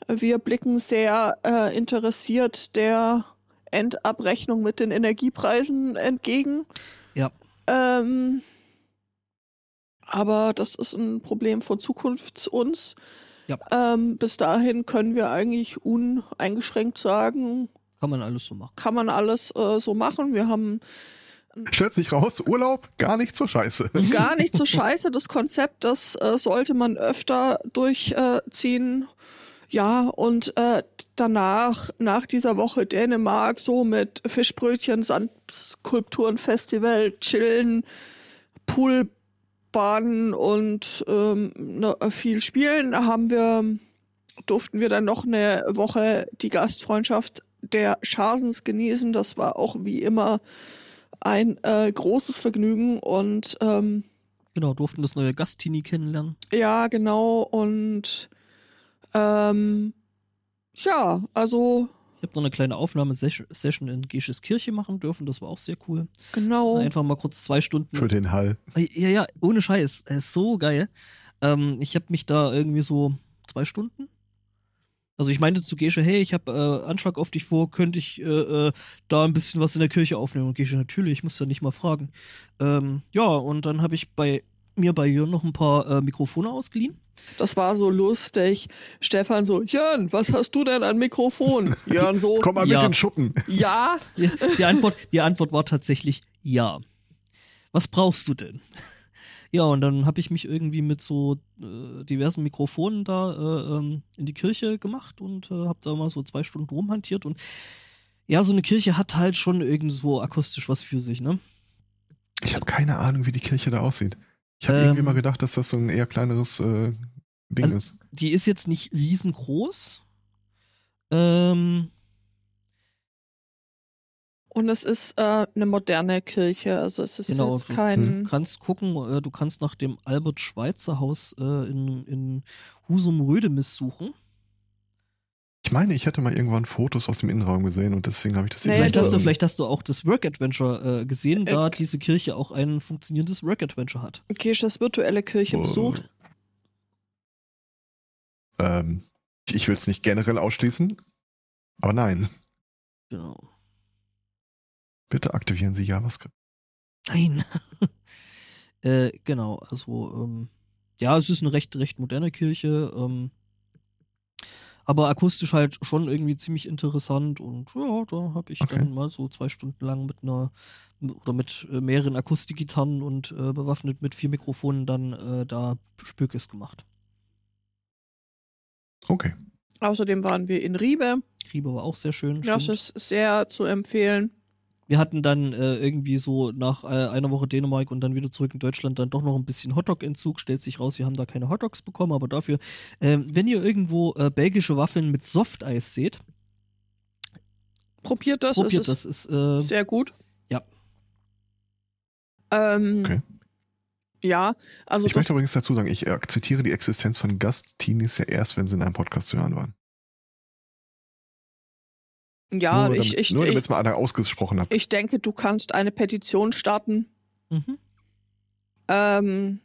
Wir blicken sehr äh, interessiert der Endabrechnung mit den Energiepreisen entgegen. Ja. Ähm, aber das ist ein Problem von Zukunft uns. Ja. Ähm, bis dahin können wir eigentlich uneingeschränkt sagen, Kann man alles so machen. kann man alles äh, so machen. Wir haben Stellt sich raus, Urlaub gar nicht so scheiße. [laughs] gar nicht so [laughs] scheiße. Das Konzept, das äh, sollte man öfter durchziehen. Ja, und äh, danach, nach dieser Woche Dänemark, so mit Fischbrötchen, Sandskulpturenfestival, Chillen, Poolbaden und ähm, ne, viel Spielen, haben wir, durften wir dann noch eine Woche die Gastfreundschaft der Schasens genießen. Das war auch wie immer ein äh, großes Vergnügen und ähm, Genau, durften das neue Gastini kennenlernen. ja, genau. Und ähm, ja, also Ich habe noch eine kleine Aufnahmesession in Gesches Kirche machen dürfen, das war auch sehr cool. genau. Einfach mal kurz zwei Stunden. Für den Hall. Ja, ja, ohne Scheiß. Es ist so geil. Ähm, ich habe mich da irgendwie so zwei Stunden. Also ich meinte zu Gesche, hey, ich habe äh, Anschlag auf dich vor, könnte ich äh, äh, da ein bisschen was in der Kirche aufnehmen? Und Gesche, natürlich, ich muss ja nicht mal fragen. Ähm, ja, und dann habe ich bei mir bei Jörn noch ein paar äh, Mikrofone ausgeliehen. Das war so lustig. Stefan so, Jörn, was hast du denn an Mikrofon? [laughs] Jörn so, Komm mal ja. mit den Schuppen. ja. Die, die, Antwort, die Antwort war tatsächlich ja. Was brauchst du denn? Ja, und dann habe ich mich irgendwie mit so äh, diversen Mikrofonen da äh, ähm, in die Kirche gemacht und äh, habe da mal so zwei Stunden rumhantiert. Und ja, so eine Kirche hat halt schon irgendwo akustisch was für sich, ne? Ich habe keine Ahnung, wie die Kirche da aussieht. Ich habe Ähm. irgendwie mal gedacht, dass das so ein eher kleineres äh, Ding Also- ist. Die ist jetzt nicht riesengroß. Ähm, Und es ist äh, eine moderne Kirche. Also es ist Genau, jetzt kein. Du kannst gucken, äh, du kannst nach dem Albert-Schweitzer-Haus äh, in, in Husum-Rödemis suchen. Ich meine, ich hatte mal irgendwann Fotos aus dem Innenraum gesehen und deswegen habe ich das Nee, Vielleicht hast, du, vielleicht hast du auch das Work Adventure äh, gesehen, da Äh, diese Kirche auch ein funktionierendes Work Adventure hat. Okay, ich das virtuelle Kirche Oh. besucht. Ähm, ich will es nicht generell ausschließen, aber nein. Genau. Bitte aktivieren Sie JavaScript. Nein. [laughs] äh, genau, also ähm, ja, es ist eine recht, recht moderne Kirche, ähm, aber akustisch halt schon irgendwie ziemlich interessant und ja, da habe ich Okay. dann mal so zwei Stunden lang mit einer oder mit äh, mehreren Akustikgitarren und äh, bewaffnet mit vier Mikrofonen dann äh, da Spökes gemacht. Okay. Außerdem waren wir in Riebe. Riebe war auch sehr schön. Das stimmt. ist sehr zu empfehlen. Wir hatten dann äh, irgendwie so nach äh, einer Woche Dänemark und dann wieder zurück in Deutschland dann doch noch ein bisschen Hotdog-Entzug. Stellt sich raus, wir haben da keine Hotdogs bekommen, aber dafür, ähm, wenn ihr irgendwo äh, belgische Waffeln mit Softeis seht, Probiert das. probiert es das. Ist, äh, ist sehr gut. Ja. Ähm, Okay. Ja, also Ich möchte übrigens dazu sagen, ich akzeptiere die Existenz von Gastteenies ja erst, wenn sie in einem Podcast zu hören waren. Ja, nur ich, damit, ich, nur damit es mal einer ausgesprochen hat. ich denke, du kannst eine Petition starten. mhm. Ähm,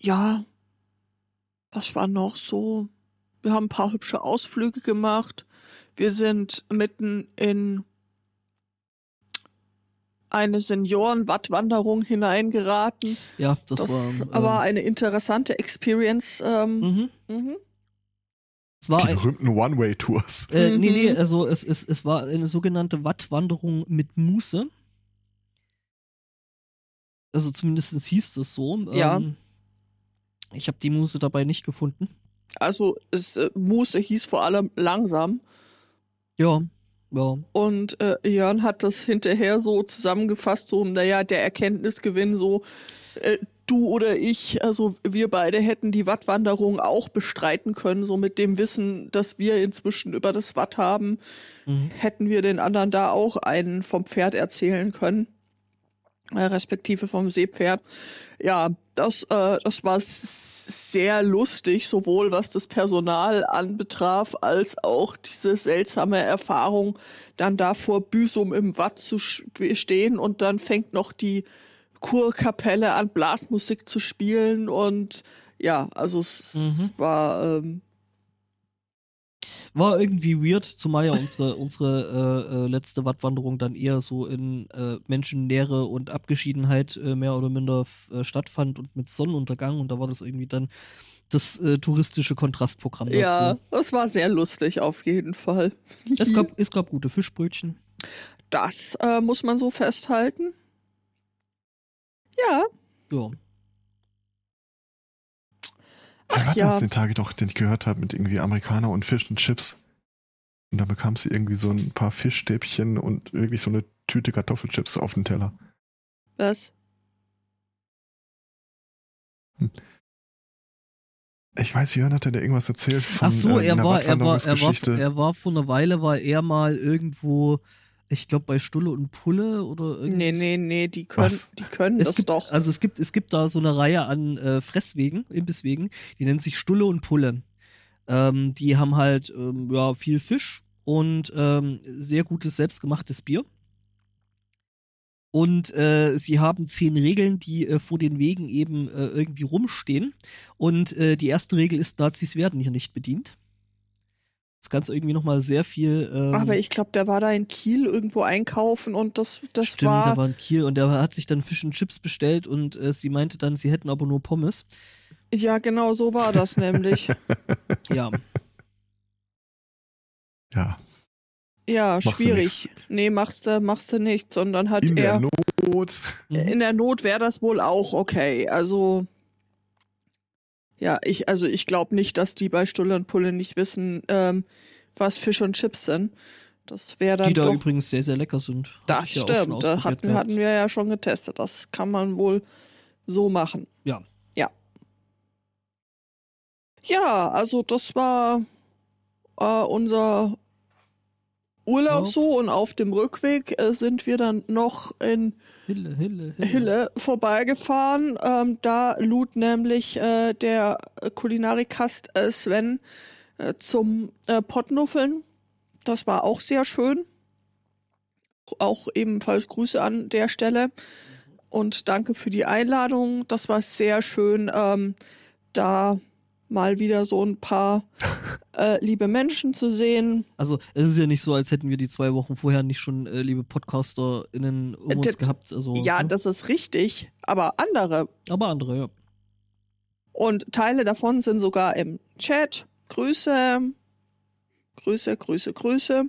ja, was war noch so? Wir haben ein paar hübsche Ausflüge gemacht. Wir sind mitten in eine Senioren-Wattwanderung hineingeraten. Ja, das, Das war. ähm, aber eine interessante Experience. Ähm, mhm. mhm. Es war Die berühmten One-Way-Tours. Äh, nee, nee, Mhm. also es, es, es war eine sogenannte Wattwanderung mit Muße. Also zumindest hieß es so. Ja. Ähm, ich habe die Muße dabei nicht gefunden. Also es, äh, Muße hieß vor allem langsam. Ja, ja. Und äh, Jörn hat das hinterher so zusammengefasst, so, naja, der Erkenntnisgewinn, so, äh, du oder ich, also wir beide hätten die Wattwanderung auch bestreiten können, so mit dem Wissen, dass wir inzwischen über das Watt haben, Mhm. hätten wir den anderen da auch einen vom Pferd erzählen können, äh, respektive vom Seepferd. Ja, das, äh, das war sehr lustig, sowohl was das Personal anbetraf, als auch diese seltsame Erfahrung, dann da vor Büsum im Watt zu stehen und dann fängt noch die Kurkapelle an Blasmusik zu spielen und ja, also es Mhm. war ähm, War irgendwie weird, zumal ja unsere, [laughs] unsere äh, äh, letzte Wattwanderung dann eher so in äh, Menschennähe und Abgeschiedenheit äh, mehr oder minder äh, stattfand und mit Sonnenuntergang und da war das irgendwie dann das touristische Kontrastprogramm dazu. ja, das war sehr lustig auf jeden Fall. Es gab, es gab gute Fischbrötchen. Das muss man so festhalten. Ja, Ja. Ach hatten ja. das den Tage doch, den ich gehört habe, mit irgendwie Amerikaner und Fisch und Chips. Und da bekam sie irgendwie so ein paar Fischstäbchen und wirklich so eine Tüte Kartoffelchips auf den Teller. Was? Ich weiß, Jörn hatte da irgendwas erzählt von Ach so, äh, er einer war, er war, er war, er war vor einer Weile, war er mal irgendwo, ich glaube bei Stulle und Pulle oder irgendwas. Nee, nee, nee, die können, Was? die können Es das gibt, doch. also es gibt, es gibt da so eine Reihe an äh, Fresswegen, Imbisswegen, die nennt sich Stulle und Pulle. Ähm, die haben halt ähm, ja, viel Fisch und ähm, sehr gutes selbstgemachtes Bier. Und äh, sie haben zehn Regeln, die äh, vor den Wegen eben äh, irgendwie rumstehen. Und äh, die erste Regel ist, Nazis werden hier nicht bedient. Das Ganze irgendwie nochmal sehr viel. Ähm, Aber ich glaube, der war da in Kiel irgendwo einkaufen und das, das Stimmt, war. der war in Kiel und der hat sich dann Fisch und Chips bestellt und äh, sie meinte dann, sie hätten aber nur Pommes. Ja, genau so war das [laughs] nämlich. Ja. ja, Ja, Machst du schwierig. Nee, machst du, machst du nicht, sondern hat in er. der Not. In der Not wäre das wohl auch okay. Also. Ja, ich, also ich glaube nicht, dass die bei Stulle und Pulle nicht wissen, ähm, was Fisch und Chips sind. Das wäre dann Die da doch. übrigens sehr, sehr lecker sind. Das ja stimmt. Ausprobiert hatten, gehabt. hatten wir ja schon getestet. Das kann man wohl so machen. Ja. Ja. Ja, also das war äh, unser Urlaub so und auf dem Rückweg äh, sind wir dann noch in Hille, Hille, Hille. Hille vorbeigefahren. Ähm, da lud nämlich äh, der Kulinarikast äh, Sven äh, zum äh, Pottnuffeln. Das war auch sehr schön. Auch ebenfalls Grüße an der Stelle. Und danke für die Einladung. Das war sehr schön, ähm, da mal wieder so ein paar [laughs] äh, liebe Menschen zu sehen. Also es ist ja nicht so, als hätten wir die zwei Wochen vorher nicht schon äh, liebe PodcasterInnen um uns das- gehabt. Also, Ja, ne? das ist richtig, aber andere. Aber andere, ja. Und Teile davon sind sogar im Chat. Grüße, Grüße, Grüße, Grüße.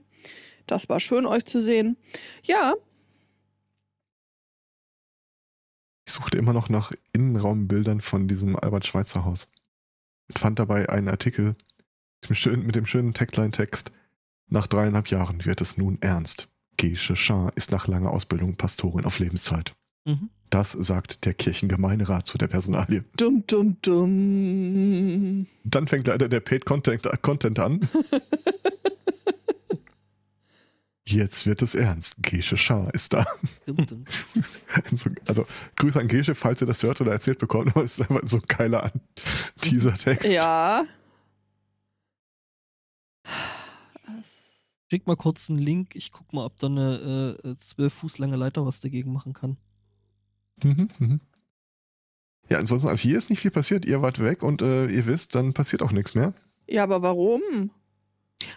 Das war schön, euch zu sehen. Ja, Ich suchte immer noch nach Innenraumbildern von diesem Albert-Schweitzer-Haus. Und fand dabei einen Artikel mit dem schönen, mit dem schönen Tagline-Text. Nach dreieinhalb Jahren wird es nun ernst. Gesche Schar ist nach langer Ausbildung Pastorin auf Lebenszeit. Mhm. Das sagt der Kirchengemeinderat zu der Personalie. dumm, dumm, dumm. Dann fängt leider der Paid Content, Content an. [laughs] Jetzt wird es ernst. Gesche Schar ist da. [laughs] So, also, Grüße an Gesche, falls ihr das hört oder erzählt bekommt, aber es ist einfach so ein geiler An- Teaser-Text. Ja. Schick mal kurz einen Link. Ich guck mal, ob da eine äh, zwölf Fuß lange Leiter was dagegen machen kann. Mhm, mhm. Ja, ansonsten, also hier ist nicht viel passiert. Ihr wart weg und äh, ihr wisst, dann passiert auch nichts mehr. Ja, aber warum?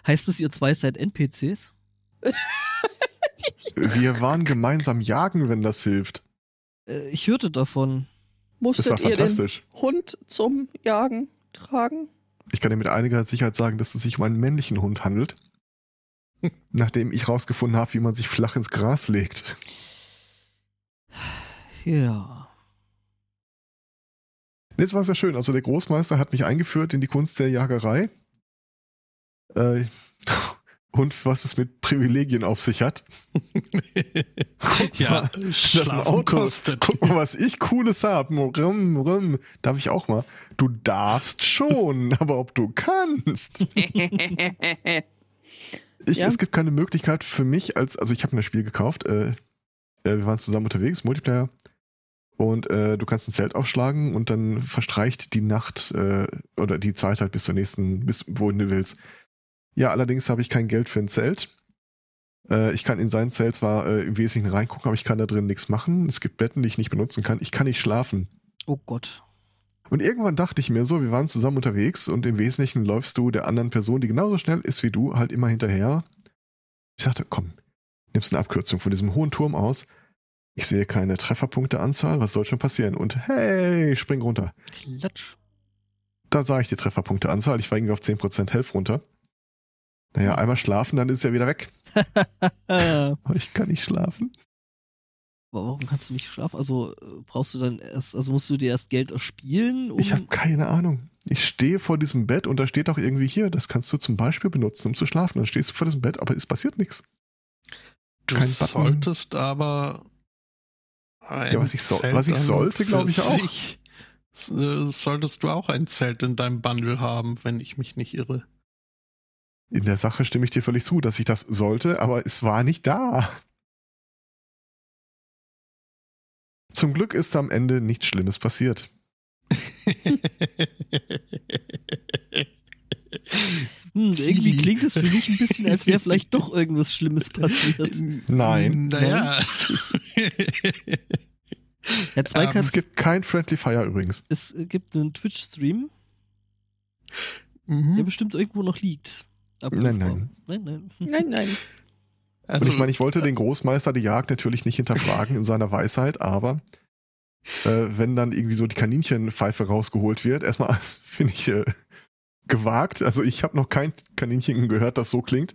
Heißt es, ihr zwei seid NPCs? [laughs] Wir waren gemeinsam jagen, wenn das hilft. Äh, ich hörte davon. Das Musstet war ihr den fantastisch. Hund zum Jagen tragen? Ich kann dir mit einiger Sicherheit sagen, dass es sich um einen männlichen Hund handelt. Nachdem ich rausgefunden habe, wie man sich flach ins Gras legt. Ja. Jetzt war es ja schön. Also der Großmeister hat mich eingeführt in die Kunst der Jagerei. Äh, und was es mit Privilegien auf sich hat. [laughs] ja, Das ist ein Auto. kostet. Guck mal, was ich Cooles. Rum, rum. Darf ich auch mal? Du darfst schon, [laughs] aber ob du kannst. Ich, Ja. Es gibt keine Möglichkeit für mich als, also ich habe mir ein Spiel gekauft, äh, äh, wir waren zusammen unterwegs, Multiplayer, und äh, du kannst ein Zelt aufschlagen und dann verstreicht die Nacht äh, oder die Zeit halt bis zur nächsten, bis wohin du willst. Ja, allerdings habe ich kein Geld für ein Zelt. Äh, ich kann in sein Zelt zwar äh, im Wesentlichen reingucken, aber ich kann da drin nichts machen. Es gibt Betten, die ich nicht benutzen kann. Ich kann nicht schlafen. Oh Gott. Und irgendwann dachte ich mir so, wir waren zusammen unterwegs und im Wesentlichen läufst du der anderen Person, die genauso schnell ist wie du, halt immer hinterher. Ich sagte, komm, nimmst eine Abkürzung von diesem hohen Turm aus. Ich sehe keine Trefferpunkteanzahl, was soll schon passieren? Und hey, spring runter. Klatsch. Da sah ich die Trefferpunkteanzahl, ich war irgendwie auf 10% Health runter. Naja, einmal schlafen, dann ist er wieder weg. [laughs] Aber ich kann nicht schlafen. warum kannst du nicht schlafen? Also äh, brauchst du dann erst, also musst du dir erst Geld erspielen? Um, Ich habe keine Ahnung. Ich stehe vor diesem Bett und da steht auch irgendwie hier, das kannst du zum Beispiel benutzen, um zu schlafen. Dann stehst du vor diesem Bett, aber es passiert nichts. Du Kein Button. solltest aber. ein Ja, was ich so- Zelt was ich sollte, für glaub ich auch. sich, äh, Solltest du auch ein Zelt in deinem Bundle haben, wenn ich mich nicht irre. In der Sache stimme ich dir völlig zu, dass ich das sollte, aber es war nicht da. Zum Glück ist am Ende nichts Schlimmes passiert. [laughs] Hm, irgendwie klingt es für mich ein bisschen, als wäre vielleicht doch irgendwas Schlimmes passiert. Nein. Naja. [laughs] Herr Zweikatz, Es gibt kein Friendly Fire übrigens. es gibt einen Twitch-Stream, der mhm. bestimmt irgendwo noch liegt. Nein, nein. Nein, nein. Nein, nein. [laughs] Also, Und ich meine, ich wollte den Großmeister die Jagd natürlich nicht hinterfragen in seiner Weisheit, aber äh, wenn dann irgendwie so die Kaninchenpfeife rausgeholt wird, erstmal [laughs] finde ich äh, gewagt. Also ich habe noch kein Kaninchen gehört, das so klingt.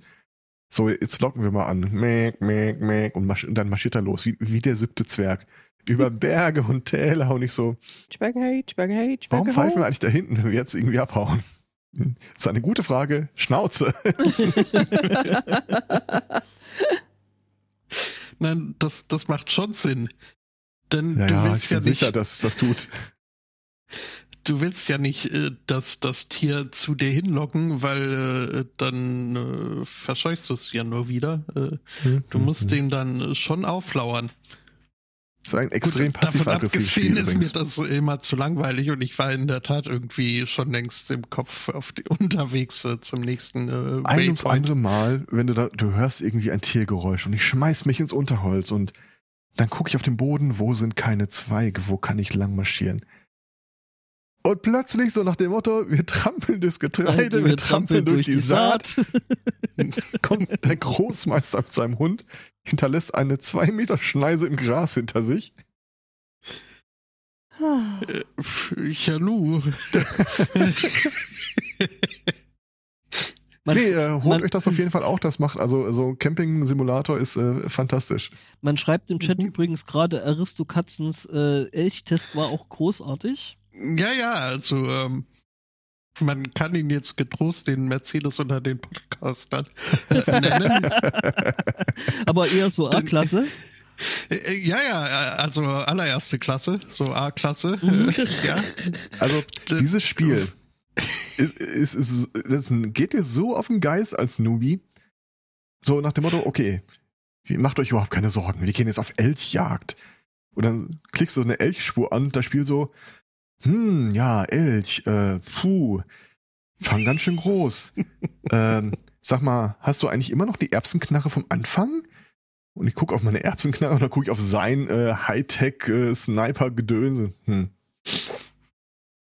So, jetzt locken wir mal an. Mäk, mäk, mäk. Und, und dann marschiert er los, wie, wie der siebte Zwerg. Über Berge und Täler und ich so, Spaghetti, Spaghetti, warum Spaghetti. pfeifen wir eigentlich da hinten, wenn wir jetzt irgendwie abhauen? Hm, Das ist eine gute Frage. Schnauze. [laughs] nein, das, das macht schon Sinn. Denn Ja, du ja, ich willst ja bin sicher, nicht, dass das tut. du willst ja nicht, äh, dass das Tier zu dir hinlocken, weil äh, dann äh, verscheuchst du es ja nur wieder. Äh, du musst Mhm. dem dann schon auflauern. Das ist ein extrem Gut, passiv-aggressives abgesehen Spiel ist übrigens. mir das immer zu langweilig und ich war in der Tat irgendwie schon längst im Kopf auf die, [laughs] unterwegs äh, zum nächsten äh, Ein ums andere Mal, wenn du da, du hörst irgendwie ein Tiergeräusch und ich schmeiß mich ins Unterholz und dann gucke ich auf den Boden, wo sind keine Zweige, wo kann ich lang marschieren? Und plötzlich so nach dem Motto, wir trampeln durchs Getreide, wir, trampeln durch, die, Saat, [laughs] kommt der Großmeister mit seinem Hund, hinterlässt eine zwei Meter Schneise im Gras hinter sich. Äh, Ja, nu. [laughs] Man, nee, äh, holt man- euch das auf jeden Fall auch, das macht, also so Camping-Simulator ist äh, fantastisch. man schreibt im Chat Mhm. übrigens gerade, Aristokatzens äh, Elchtest war auch großartig. Ja, ja, also ähm, man kann ihn jetzt getrost den Mercedes unter den Podcastern äh, [laughs] nennen. Aber eher so A-Klasse. Äh, äh, ja, ja, also allererste Klasse, so A-Klasse. Mhm. [laughs] Ja. Also dieses Spiel [laughs] ist, ist, ist, das geht dir so auf den Geist als Newbie. So nach dem Motto, okay, macht euch überhaupt keine Sorgen, wir gehen jetzt auf Elchjagd. Und dann klickst du eine Elchspur an, das Spiel so, hm, ja, Elch, äh, puh, schon ganz schön groß. [laughs] ähm, sag mal, hast du eigentlich immer noch die Erbsenknarre vom Anfang? Und ich gucke auf meine Erbsenknarre und dann gucke ich auf sein äh, Hightech-Sniper-Gedönse. Hm.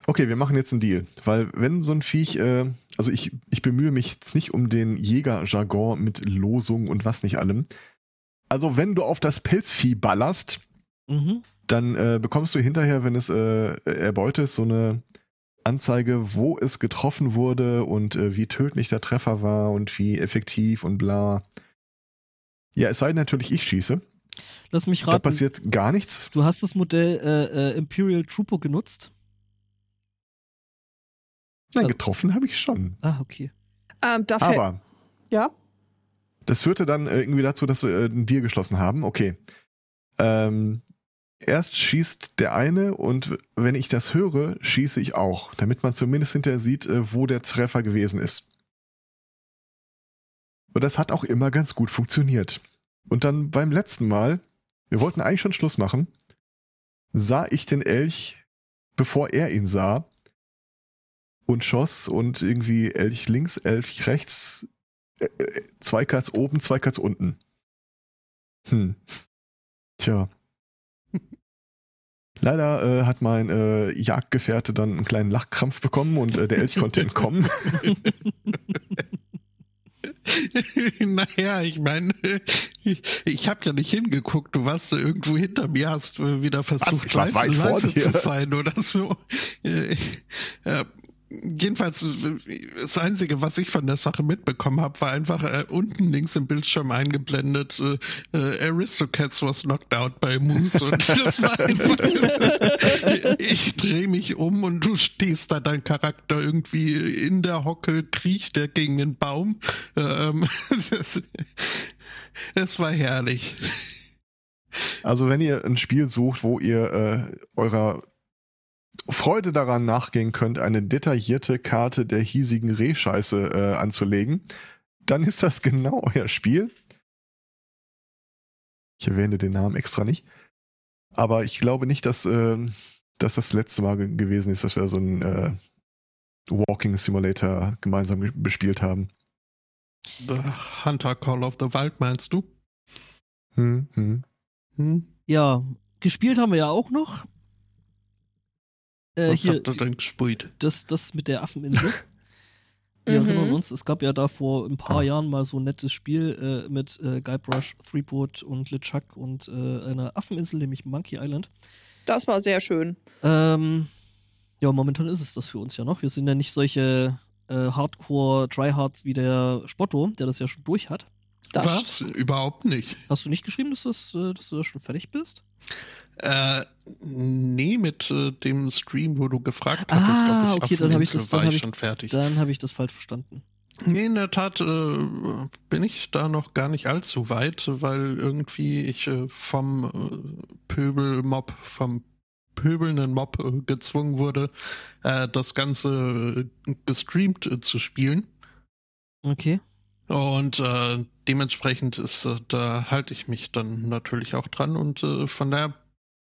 Okay, wir machen jetzt einen Deal, weil wenn so ein Viech, äh, also ich, ich bemühe mich jetzt nicht um den Jägerjargon mit Losung und was nicht allem. Also wenn du auf das Pelzvieh ballerst, Mhm. Dann äh, bekommst du hinterher, wenn es äh, erbeutet, so eine Anzeige, wo es getroffen wurde und äh, wie tödlich der Treffer war und wie effektiv und bla. Ja, es sei denn natürlich, ich schieße. Lass mich Da raten. passiert gar nichts. Du hast das Modell äh, äh, Imperial Trooper genutzt? Nein, Also- getroffen habe ich schon. Ah, okay. Ähm, da fällt- Aber ja, Das führte dann äh, irgendwie dazu, dass wir äh, einen Deal geschlossen haben. Okay. Ähm, erst schießt der eine und wenn ich das höre, schieße ich auch, damit man zumindest hinterher sieht, äh, wo der Treffer gewesen ist. Und das hat auch immer ganz gut funktioniert. Und dann beim letzten Mal, wir wollten eigentlich schon Schluss machen, sah ich den Elch, bevor er ihn sah, und schoss und irgendwie Elch links, Elch rechts, äh, äh, zwei Cuts oben, zwei Cuts unten. Hm. Tja. Leider äh, hat mein äh, Jagdgefährte dann einen kleinen Lachkrampf bekommen und äh, der Elch konnte entkommen. [laughs] naja, ich meine, ich, ich habe ja nicht hingeguckt. Du warst irgendwo hinter mir, hast äh, wieder versucht, leise, leise zu sein oder so. Äh, äh, jedenfalls, das Einzige, was ich von der Sache mitbekommen habe, war einfach äh, unten links im Bildschirm eingeblendet, äh, äh, Aristocats was knocked out by Moose. Und [laughs] das war einfach, ich drehe mich um und du stehst da, dein Charakter irgendwie in der Hocke, kriecht der gegen den Baum. Ähm, [laughs] es, es war herrlich. Also wenn ihr ein Spiel sucht, wo ihr äh, eurer Freude daran nachgehen könnt, eine detaillierte Karte der hiesigen Rehscheiße äh, anzulegen, dann ist das genau euer Spiel. Ich erwähne den Namen extra nicht. Aber ich glaube nicht, dass, äh, dass das letzte Mal ge gewesen ist, dass wir so einen äh, Walking Simulator gemeinsam ge- bespielt haben. The Hunter Call of the Wild, meinst du? Hm, hm. Hm? Ja, gespielt haben wir ja auch noch. Äh, Was hier, habt ihr denn gespielt? das, das mit der Affeninsel. [laughs] Wir Mhm. erinnern uns, es gab ja da vor ein paar Ah. Jahren mal so ein nettes Spiel äh, mit äh, Guybrush, Threepwood und LeChuck und äh, einer Affeninsel, nämlich Monkey Island. das war sehr schön. Ähm, ja, momentan ist es das für uns ja noch. Wir sind ja nicht solche äh, Hardcore-Tryhards wie der Spotto, der das ja schon durch hat. Das Was? Überhaupt nicht. Hast du nicht geschrieben, dass, das, äh, dass du da schon fertig bist? Äh, nee, mit äh, dem Stream, wo du gefragt Ah, hattest, ob ich okay, dann hab ich das- dann hab ich ich- schon fertig. Dann habe ich das falsch verstanden. Nee, in der Tat äh, bin ich da noch gar nicht allzu weit, weil irgendwie ich äh, vom äh, Pöbelmob, vom pöbelnden Mob äh, gezwungen wurde, äh, das Ganze äh, gestreamt äh, zu spielen. Okay. Und äh, dementsprechend ist, äh, da halte ich mich dann natürlich auch dran und äh, von daher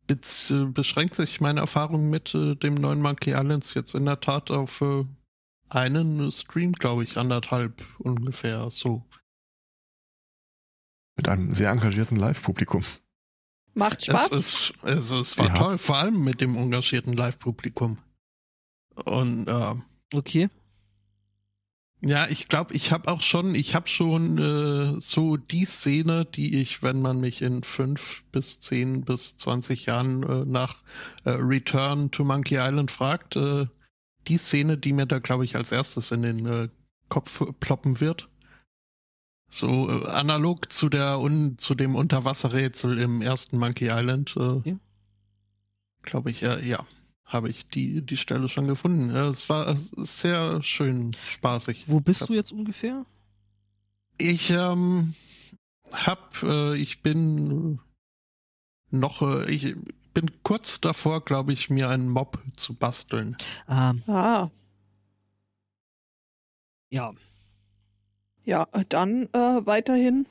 Jetzt äh, beschränkt sich meine Erfahrung mit äh, dem neuen Monkey Islands jetzt in der Tat auf äh, einen Stream, glaube ich, anderthalb ungefähr so. Mit einem sehr engagierten Live-Publikum. Macht Spaß. Es, ist, also es war Ja. toll, vor allem mit dem engagierten Live-Publikum. Und äh, Okay. Ja, ich glaube, ich habe auch schon, ich habe schon äh, so die Szene, die ich, wenn man mich in fünf bis zehn bis zwanzig Jahren äh, nach äh, Return to Monkey Island fragt, äh, die Szene, die mir da, glaube ich, als erstes in den äh, Kopf ploppen wird. So äh, analog zu der un, zu dem Unterwasserrätsel im ersten Monkey Island, äh, Ja. glaube ich, äh, ja, habe ich die, die Stelle schon gefunden. Es war sehr schön spaßig. Wo bist du jetzt ungefähr? Ich ähm, hab, äh, ich bin noch, äh, ich bin kurz davor, glaube ich, mir einen Mob zu basteln. Ähm, ah, ja. ja, dann äh, weiterhin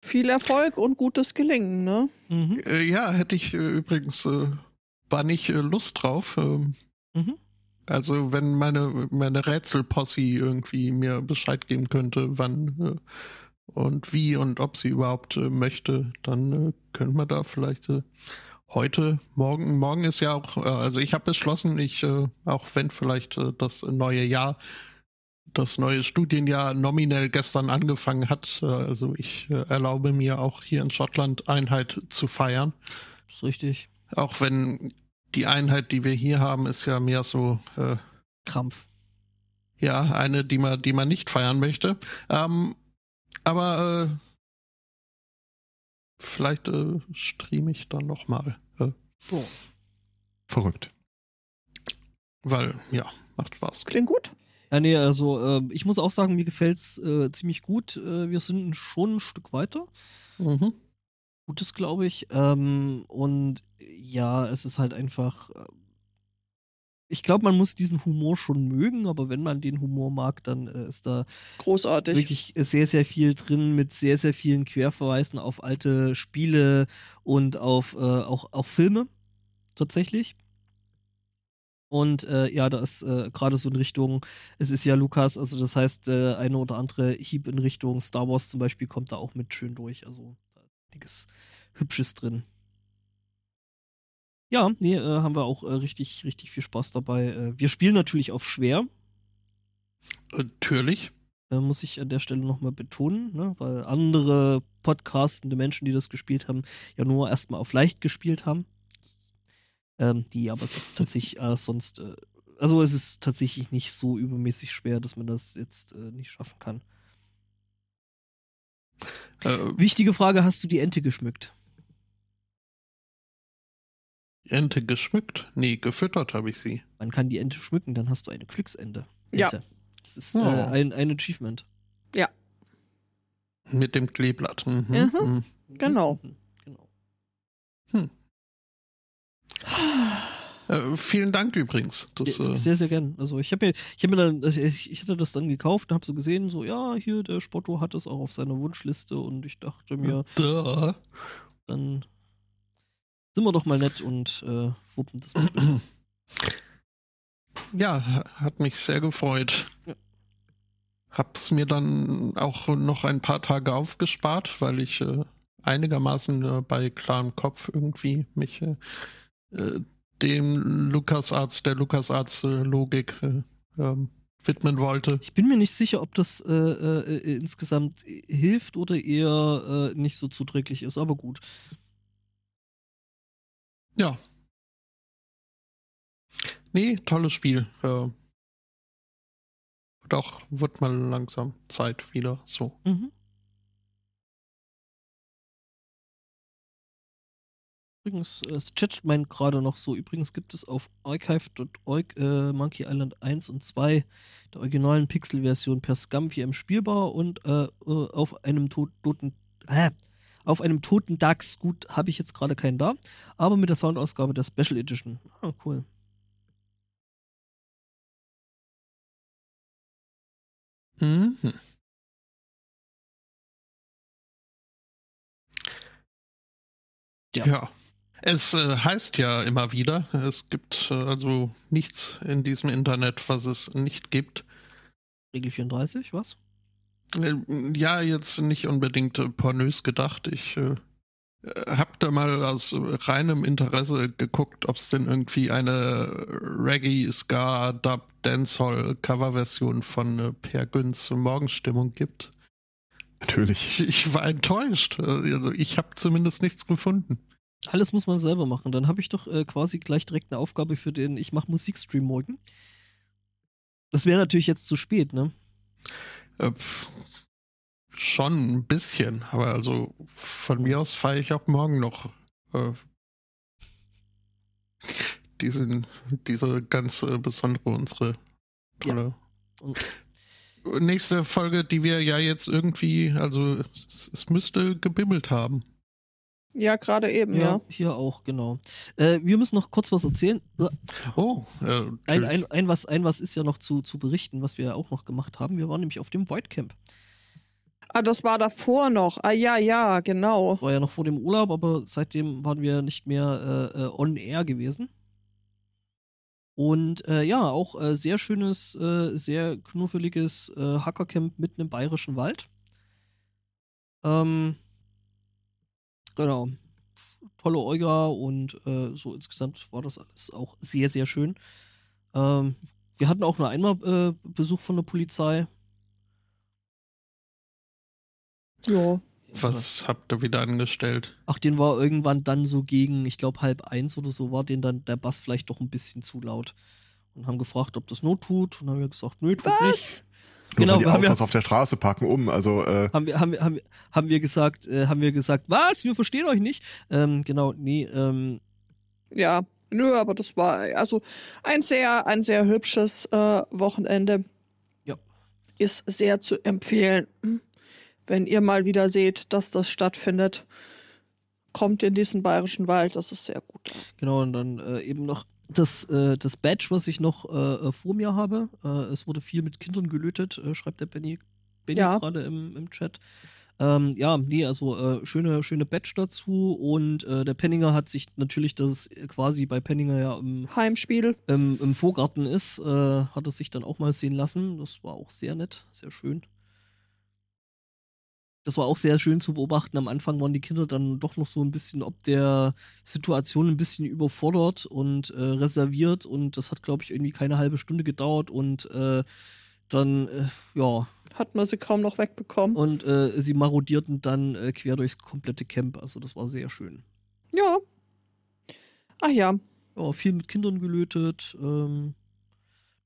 viel Erfolg und gutes Gelingen, ne? Mhm. Äh, ja, hätte ich äh, übrigens, äh, war nicht äh, Lust drauf. Ähm, Mhm. Also wenn meine, meine Rätselposse irgendwie mir Bescheid geben könnte, wann äh, und wie und ob sie überhaupt äh, möchte, dann können wir da vielleicht heute, morgen, morgen ist ja auch, also ich habe beschlossen, ich, auch wenn vielleicht das neue Jahr, das neue Studienjahr nominell gestern angefangen hat, also ich erlaube mir auch hier in Schottland Einheit zu feiern. Ist richtig. Auch wenn die Einheit, die wir hier haben, ist ja mehr so äh, Krampf. ja, eine, die man, die man nicht feiern möchte. Ähm, aber äh, vielleicht äh, streame ich dann noch mal, äh, So. Verrückt. weil ja, macht Spaß. Klingt gut. Ja, nee, also ähm, ich muss auch sagen, mir gefällt's äh, ziemlich gut. Äh, wir sind schon ein Stück weiter. Mhm. Gutes, glaube ich. Ähm, und ja, es ist halt einfach. äh, Ich glaube, man muss diesen Humor schon mögen, aber wenn man den Humor mag, dann äh, ist da Großartig. wirklich sehr, sehr viel drin mit sehr, sehr vielen Querverweisen auf alte Spiele und auf äh, auch, auch Filme tatsächlich. Und äh, ja, da ist äh, gerade so in Richtung, es ist ja Lukas, also das heißt, äh, eine oder andere Hieb in Richtung Star Wars zum Beispiel kommt da auch mit schön durch. Also einiges Hübsches drin. Ja, nee, äh, haben wir auch äh, richtig, richtig viel Spaß dabei. Äh, wir spielen natürlich auf schwer, Natürlich. äh, muss ich an der Stelle nochmal betonen, ne? weil andere podcastende Menschen, die das gespielt haben, ja nur erstmal auf leicht gespielt haben. Ähm, die, aber es ist tatsächlich äh, sonst, äh, also es ist tatsächlich nicht so übermäßig schwer, dass man das jetzt äh, nicht schaffen kann. Äh, Wichtige Frage, hast du die Ente geschmückt? Ente geschmückt? Nee, gefüttert habe ich sie. Man kann die Ente schmücken, dann hast du eine Glücksente. Ja. Das ist Oh. äh, ein, ein Achievement. Mit dem Kleeblatt. Mhm. Mhm. Mhm. Genau. Mhm, genau. Äh, vielen Dank übrigens. Das, Ja, äh, sehr, sehr gern. Also ich habe mir, ich habe mir dann, also ich, ich hatte das dann gekauft und habe so gesehen, so ja, hier der Spotto hat das auch auf seiner Wunschliste und ich dachte mir, Duh. dann sind wir doch mal nett und äh, wuppen das mal. Ja, ha- hat mich sehr gefreut. Ja. Hab's mir dann auch noch ein paar Tage aufgespart, weil ich äh, einigermaßen äh, bei klarem Kopf irgendwie mich äh, äh, dem LukasArts, der LukasArts-Logik äh, ähm, widmen wollte. Ich bin mir nicht sicher, ob das äh, äh, äh, insgesamt hilft oder eher äh, nicht so zuträglich ist, aber gut. Ja. Nee, tolles Spiel. Äh, doch, wird mal langsam Zeit wieder so. Mhm. Übrigens, äh, das Chat meint gerade noch so, übrigens gibt es auf archive.org äh, Monkey Island 1 und 2 der originalen Pixel-Version per Scum VM spielbar und äh, äh, auf einem to toten äh, auf einem toten DAX. Gut, habe ich jetzt gerade keinen da, aber mit der Soundausgabe der Special Edition. Ah, cool. Mhm. Ja. Ja. Es äh, heißt ja immer wieder, es gibt äh, also nichts in diesem Internet, was es nicht gibt. Regel 34, was? Äh, ja, jetzt nicht unbedingt äh, pornös gedacht. Ich hab da mal aus reinem Interesse geguckt, ob es denn irgendwie eine Reggae, Ska, Dub, Dancehall Coverversion von Per Günz Morgenstimmung gibt. Natürlich. Ich, ich war enttäuscht. Also ich habe zumindest nichts gefunden. Alles muss man selber machen. Dann habe ich doch äh, quasi gleich direkt eine Aufgabe für den Ich mache Musikstream morgen. Das wäre natürlich jetzt zu spät, ne? Äh, schon ein bisschen, aber also von mir aus feiere ich auch morgen noch äh, diesen, diese ganz äh, besondere, unsere tolle. Und- Nächste Folge, die wir ja jetzt irgendwie, also es, es müsste gebimmelt haben. Ja, gerade eben, ja. hier auch, genau. Äh, wir müssen noch kurz was erzählen. Äh, Oh, äh, Ein, ein, ein, was, ein was ist ja noch zu, zu berichten, was wir ja auch noch gemacht haben. Wir waren nämlich auf dem Void Camp. Ah, das war davor noch. Ah, ja, ja, genau. War ja noch vor dem Urlaub, aber seitdem waren wir nicht mehr äh, äh, on air gewesen. Und äh, ja, auch äh, sehr schönes, äh, sehr knuffeliges äh, Hackercamp mitten im bayerischen Wald. Ähm, genau. Tolle Euga und äh, so insgesamt war das alles auch sehr, sehr schön. Ähm, wir hatten auch nur einmal äh, Besuch von der Polizei. Ja. was habt ihr wieder angestellt? Ach, den war irgendwann dann so gegen, ich glaube, halb eins oder so, war den dann der Bass vielleicht doch ein bisschen zu laut. Und haben gefragt, ob das Not tut. Und haben wir gesagt, nö, tut nicht. Nur Genau, weil die haben wir- Autos auf der Straße parken um. Also, äh, Haben wir, haben wir, haben wir, haben wir gesagt, äh, haben wir gesagt, was? Wir verstehen euch nicht. Ähm, genau, nee, ähm, Ja. Nö, aber das war also ein sehr, ein sehr hübsches äh, Wochenende. Ja. Ist sehr zu empfehlen. Wenn ihr mal wieder seht, dass das stattfindet, kommt in diesen bayerischen Wald. Das ist sehr gut. genau, und dann äh, eben noch das, äh, das Badge, was ich noch äh, äh, vor mir habe. Äh, es wurde viel mit Kindern gelötet, äh, schreibt der Benny, Benny Ja. gerade im, im Chat. Ähm, ja, nee, also äh, schöne, schöne Badge dazu und der Penninger hat sich natürlich, das quasi bei Penninger ja im, Heimspiel. im, im Vorgarten ist, hat es sich dann auch mal sehen lassen. Das war auch sehr nett, sehr schön. Das war auch sehr schön zu beobachten. Am Anfang waren die Kinder dann doch noch so ein bisschen ob der Situation ein bisschen überfordert und äh, reserviert und das hat, glaube ich, irgendwie keine halbe Stunde gedauert und äh, dann, äh, ja, Hat man sie kaum noch wegbekommen. und äh, sie marodierten dann äh, quer durchs komplette Camp. Also das war sehr schön. Ja. Ach ja. Ja, viel mit Kindern gelötet. Ähm,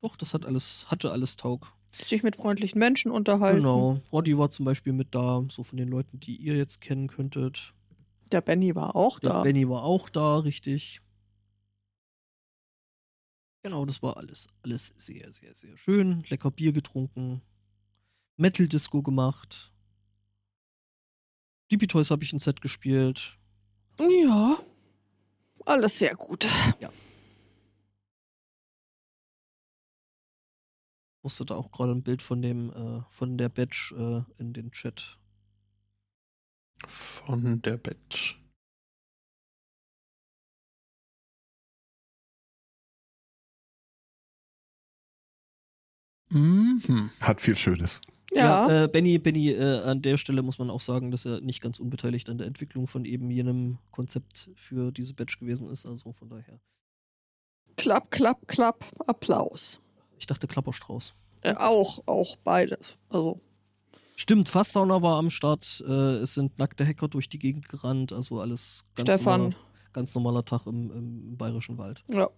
doch, das hat alles, hatte alles Taug. Sich mit freundlichen Menschen unterhalten. Genau. Roddy war zum Beispiel mit da, so von den Leuten, die ihr jetzt kennen könntet. Der Benny war auch Der da. Benny war auch da, richtig. Genau, das war alles, alles sehr, sehr, sehr schön. Lecker Bier getrunken. Metal Disco gemacht. Deepy Toys habe ich ein Set gespielt. Ja. Alles sehr gut. Musste da auch gerade ein Bild von dem, äh, von der Badge äh, in den Chat. Von der Batch. Mhm. hat viel Schönes. Ja. äh, Benny, Benny, äh, an der Stelle muss man auch sagen, dass er nicht ganz unbeteiligt an der Entwicklung von eben jenem Konzept für diese Badge gewesen ist. Also von daher. Klapp, klapp, klapp. Applaus. Ich dachte Klapperstrauß. Äh, auch, auch beides. Also, Stimmt, Fasssauner war am Start. Äh, es sind nackte Hacker durch die Gegend gerannt. Also alles ganz, Stefan. Normaler, ganz normaler Tag im, im bayerischen Wald. ja.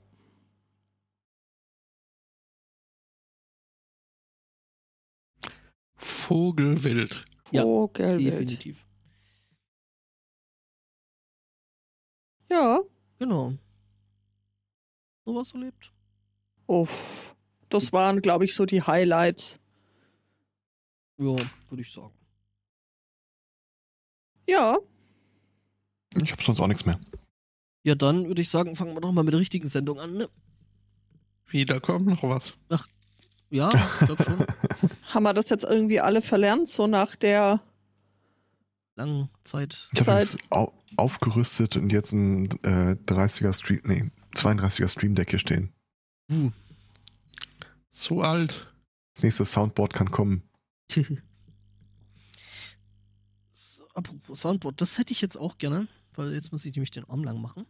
Vogelwild. Ja, Vogelwild. Definitiv. Ja. Genau. So was erlebt. Uff. Das waren, glaube ich, so die Highlights. Ja, würde ich sagen. Ja. Ich habe sonst auch nichts mehr. Ja, dann würde ich sagen, fangen wir doch mal mit der richtigen Sendung an. Ne? Wieder kommt noch was. Ja, ich glaube schon. [laughs] Haben wir das jetzt irgendwie alle verlernt, so nach der langen Zeit. Ich habe jetzt au aufgerüstet und jetzt ein äh, 30er Stream, nee, 32er Stream Deck hier stehen. Uh. So alt. Das nächste Soundboard kann kommen. [laughs] so, apropos Soundboard, das hätte ich jetzt auch gerne, weil jetzt muss ich nämlich den Arm lang machen.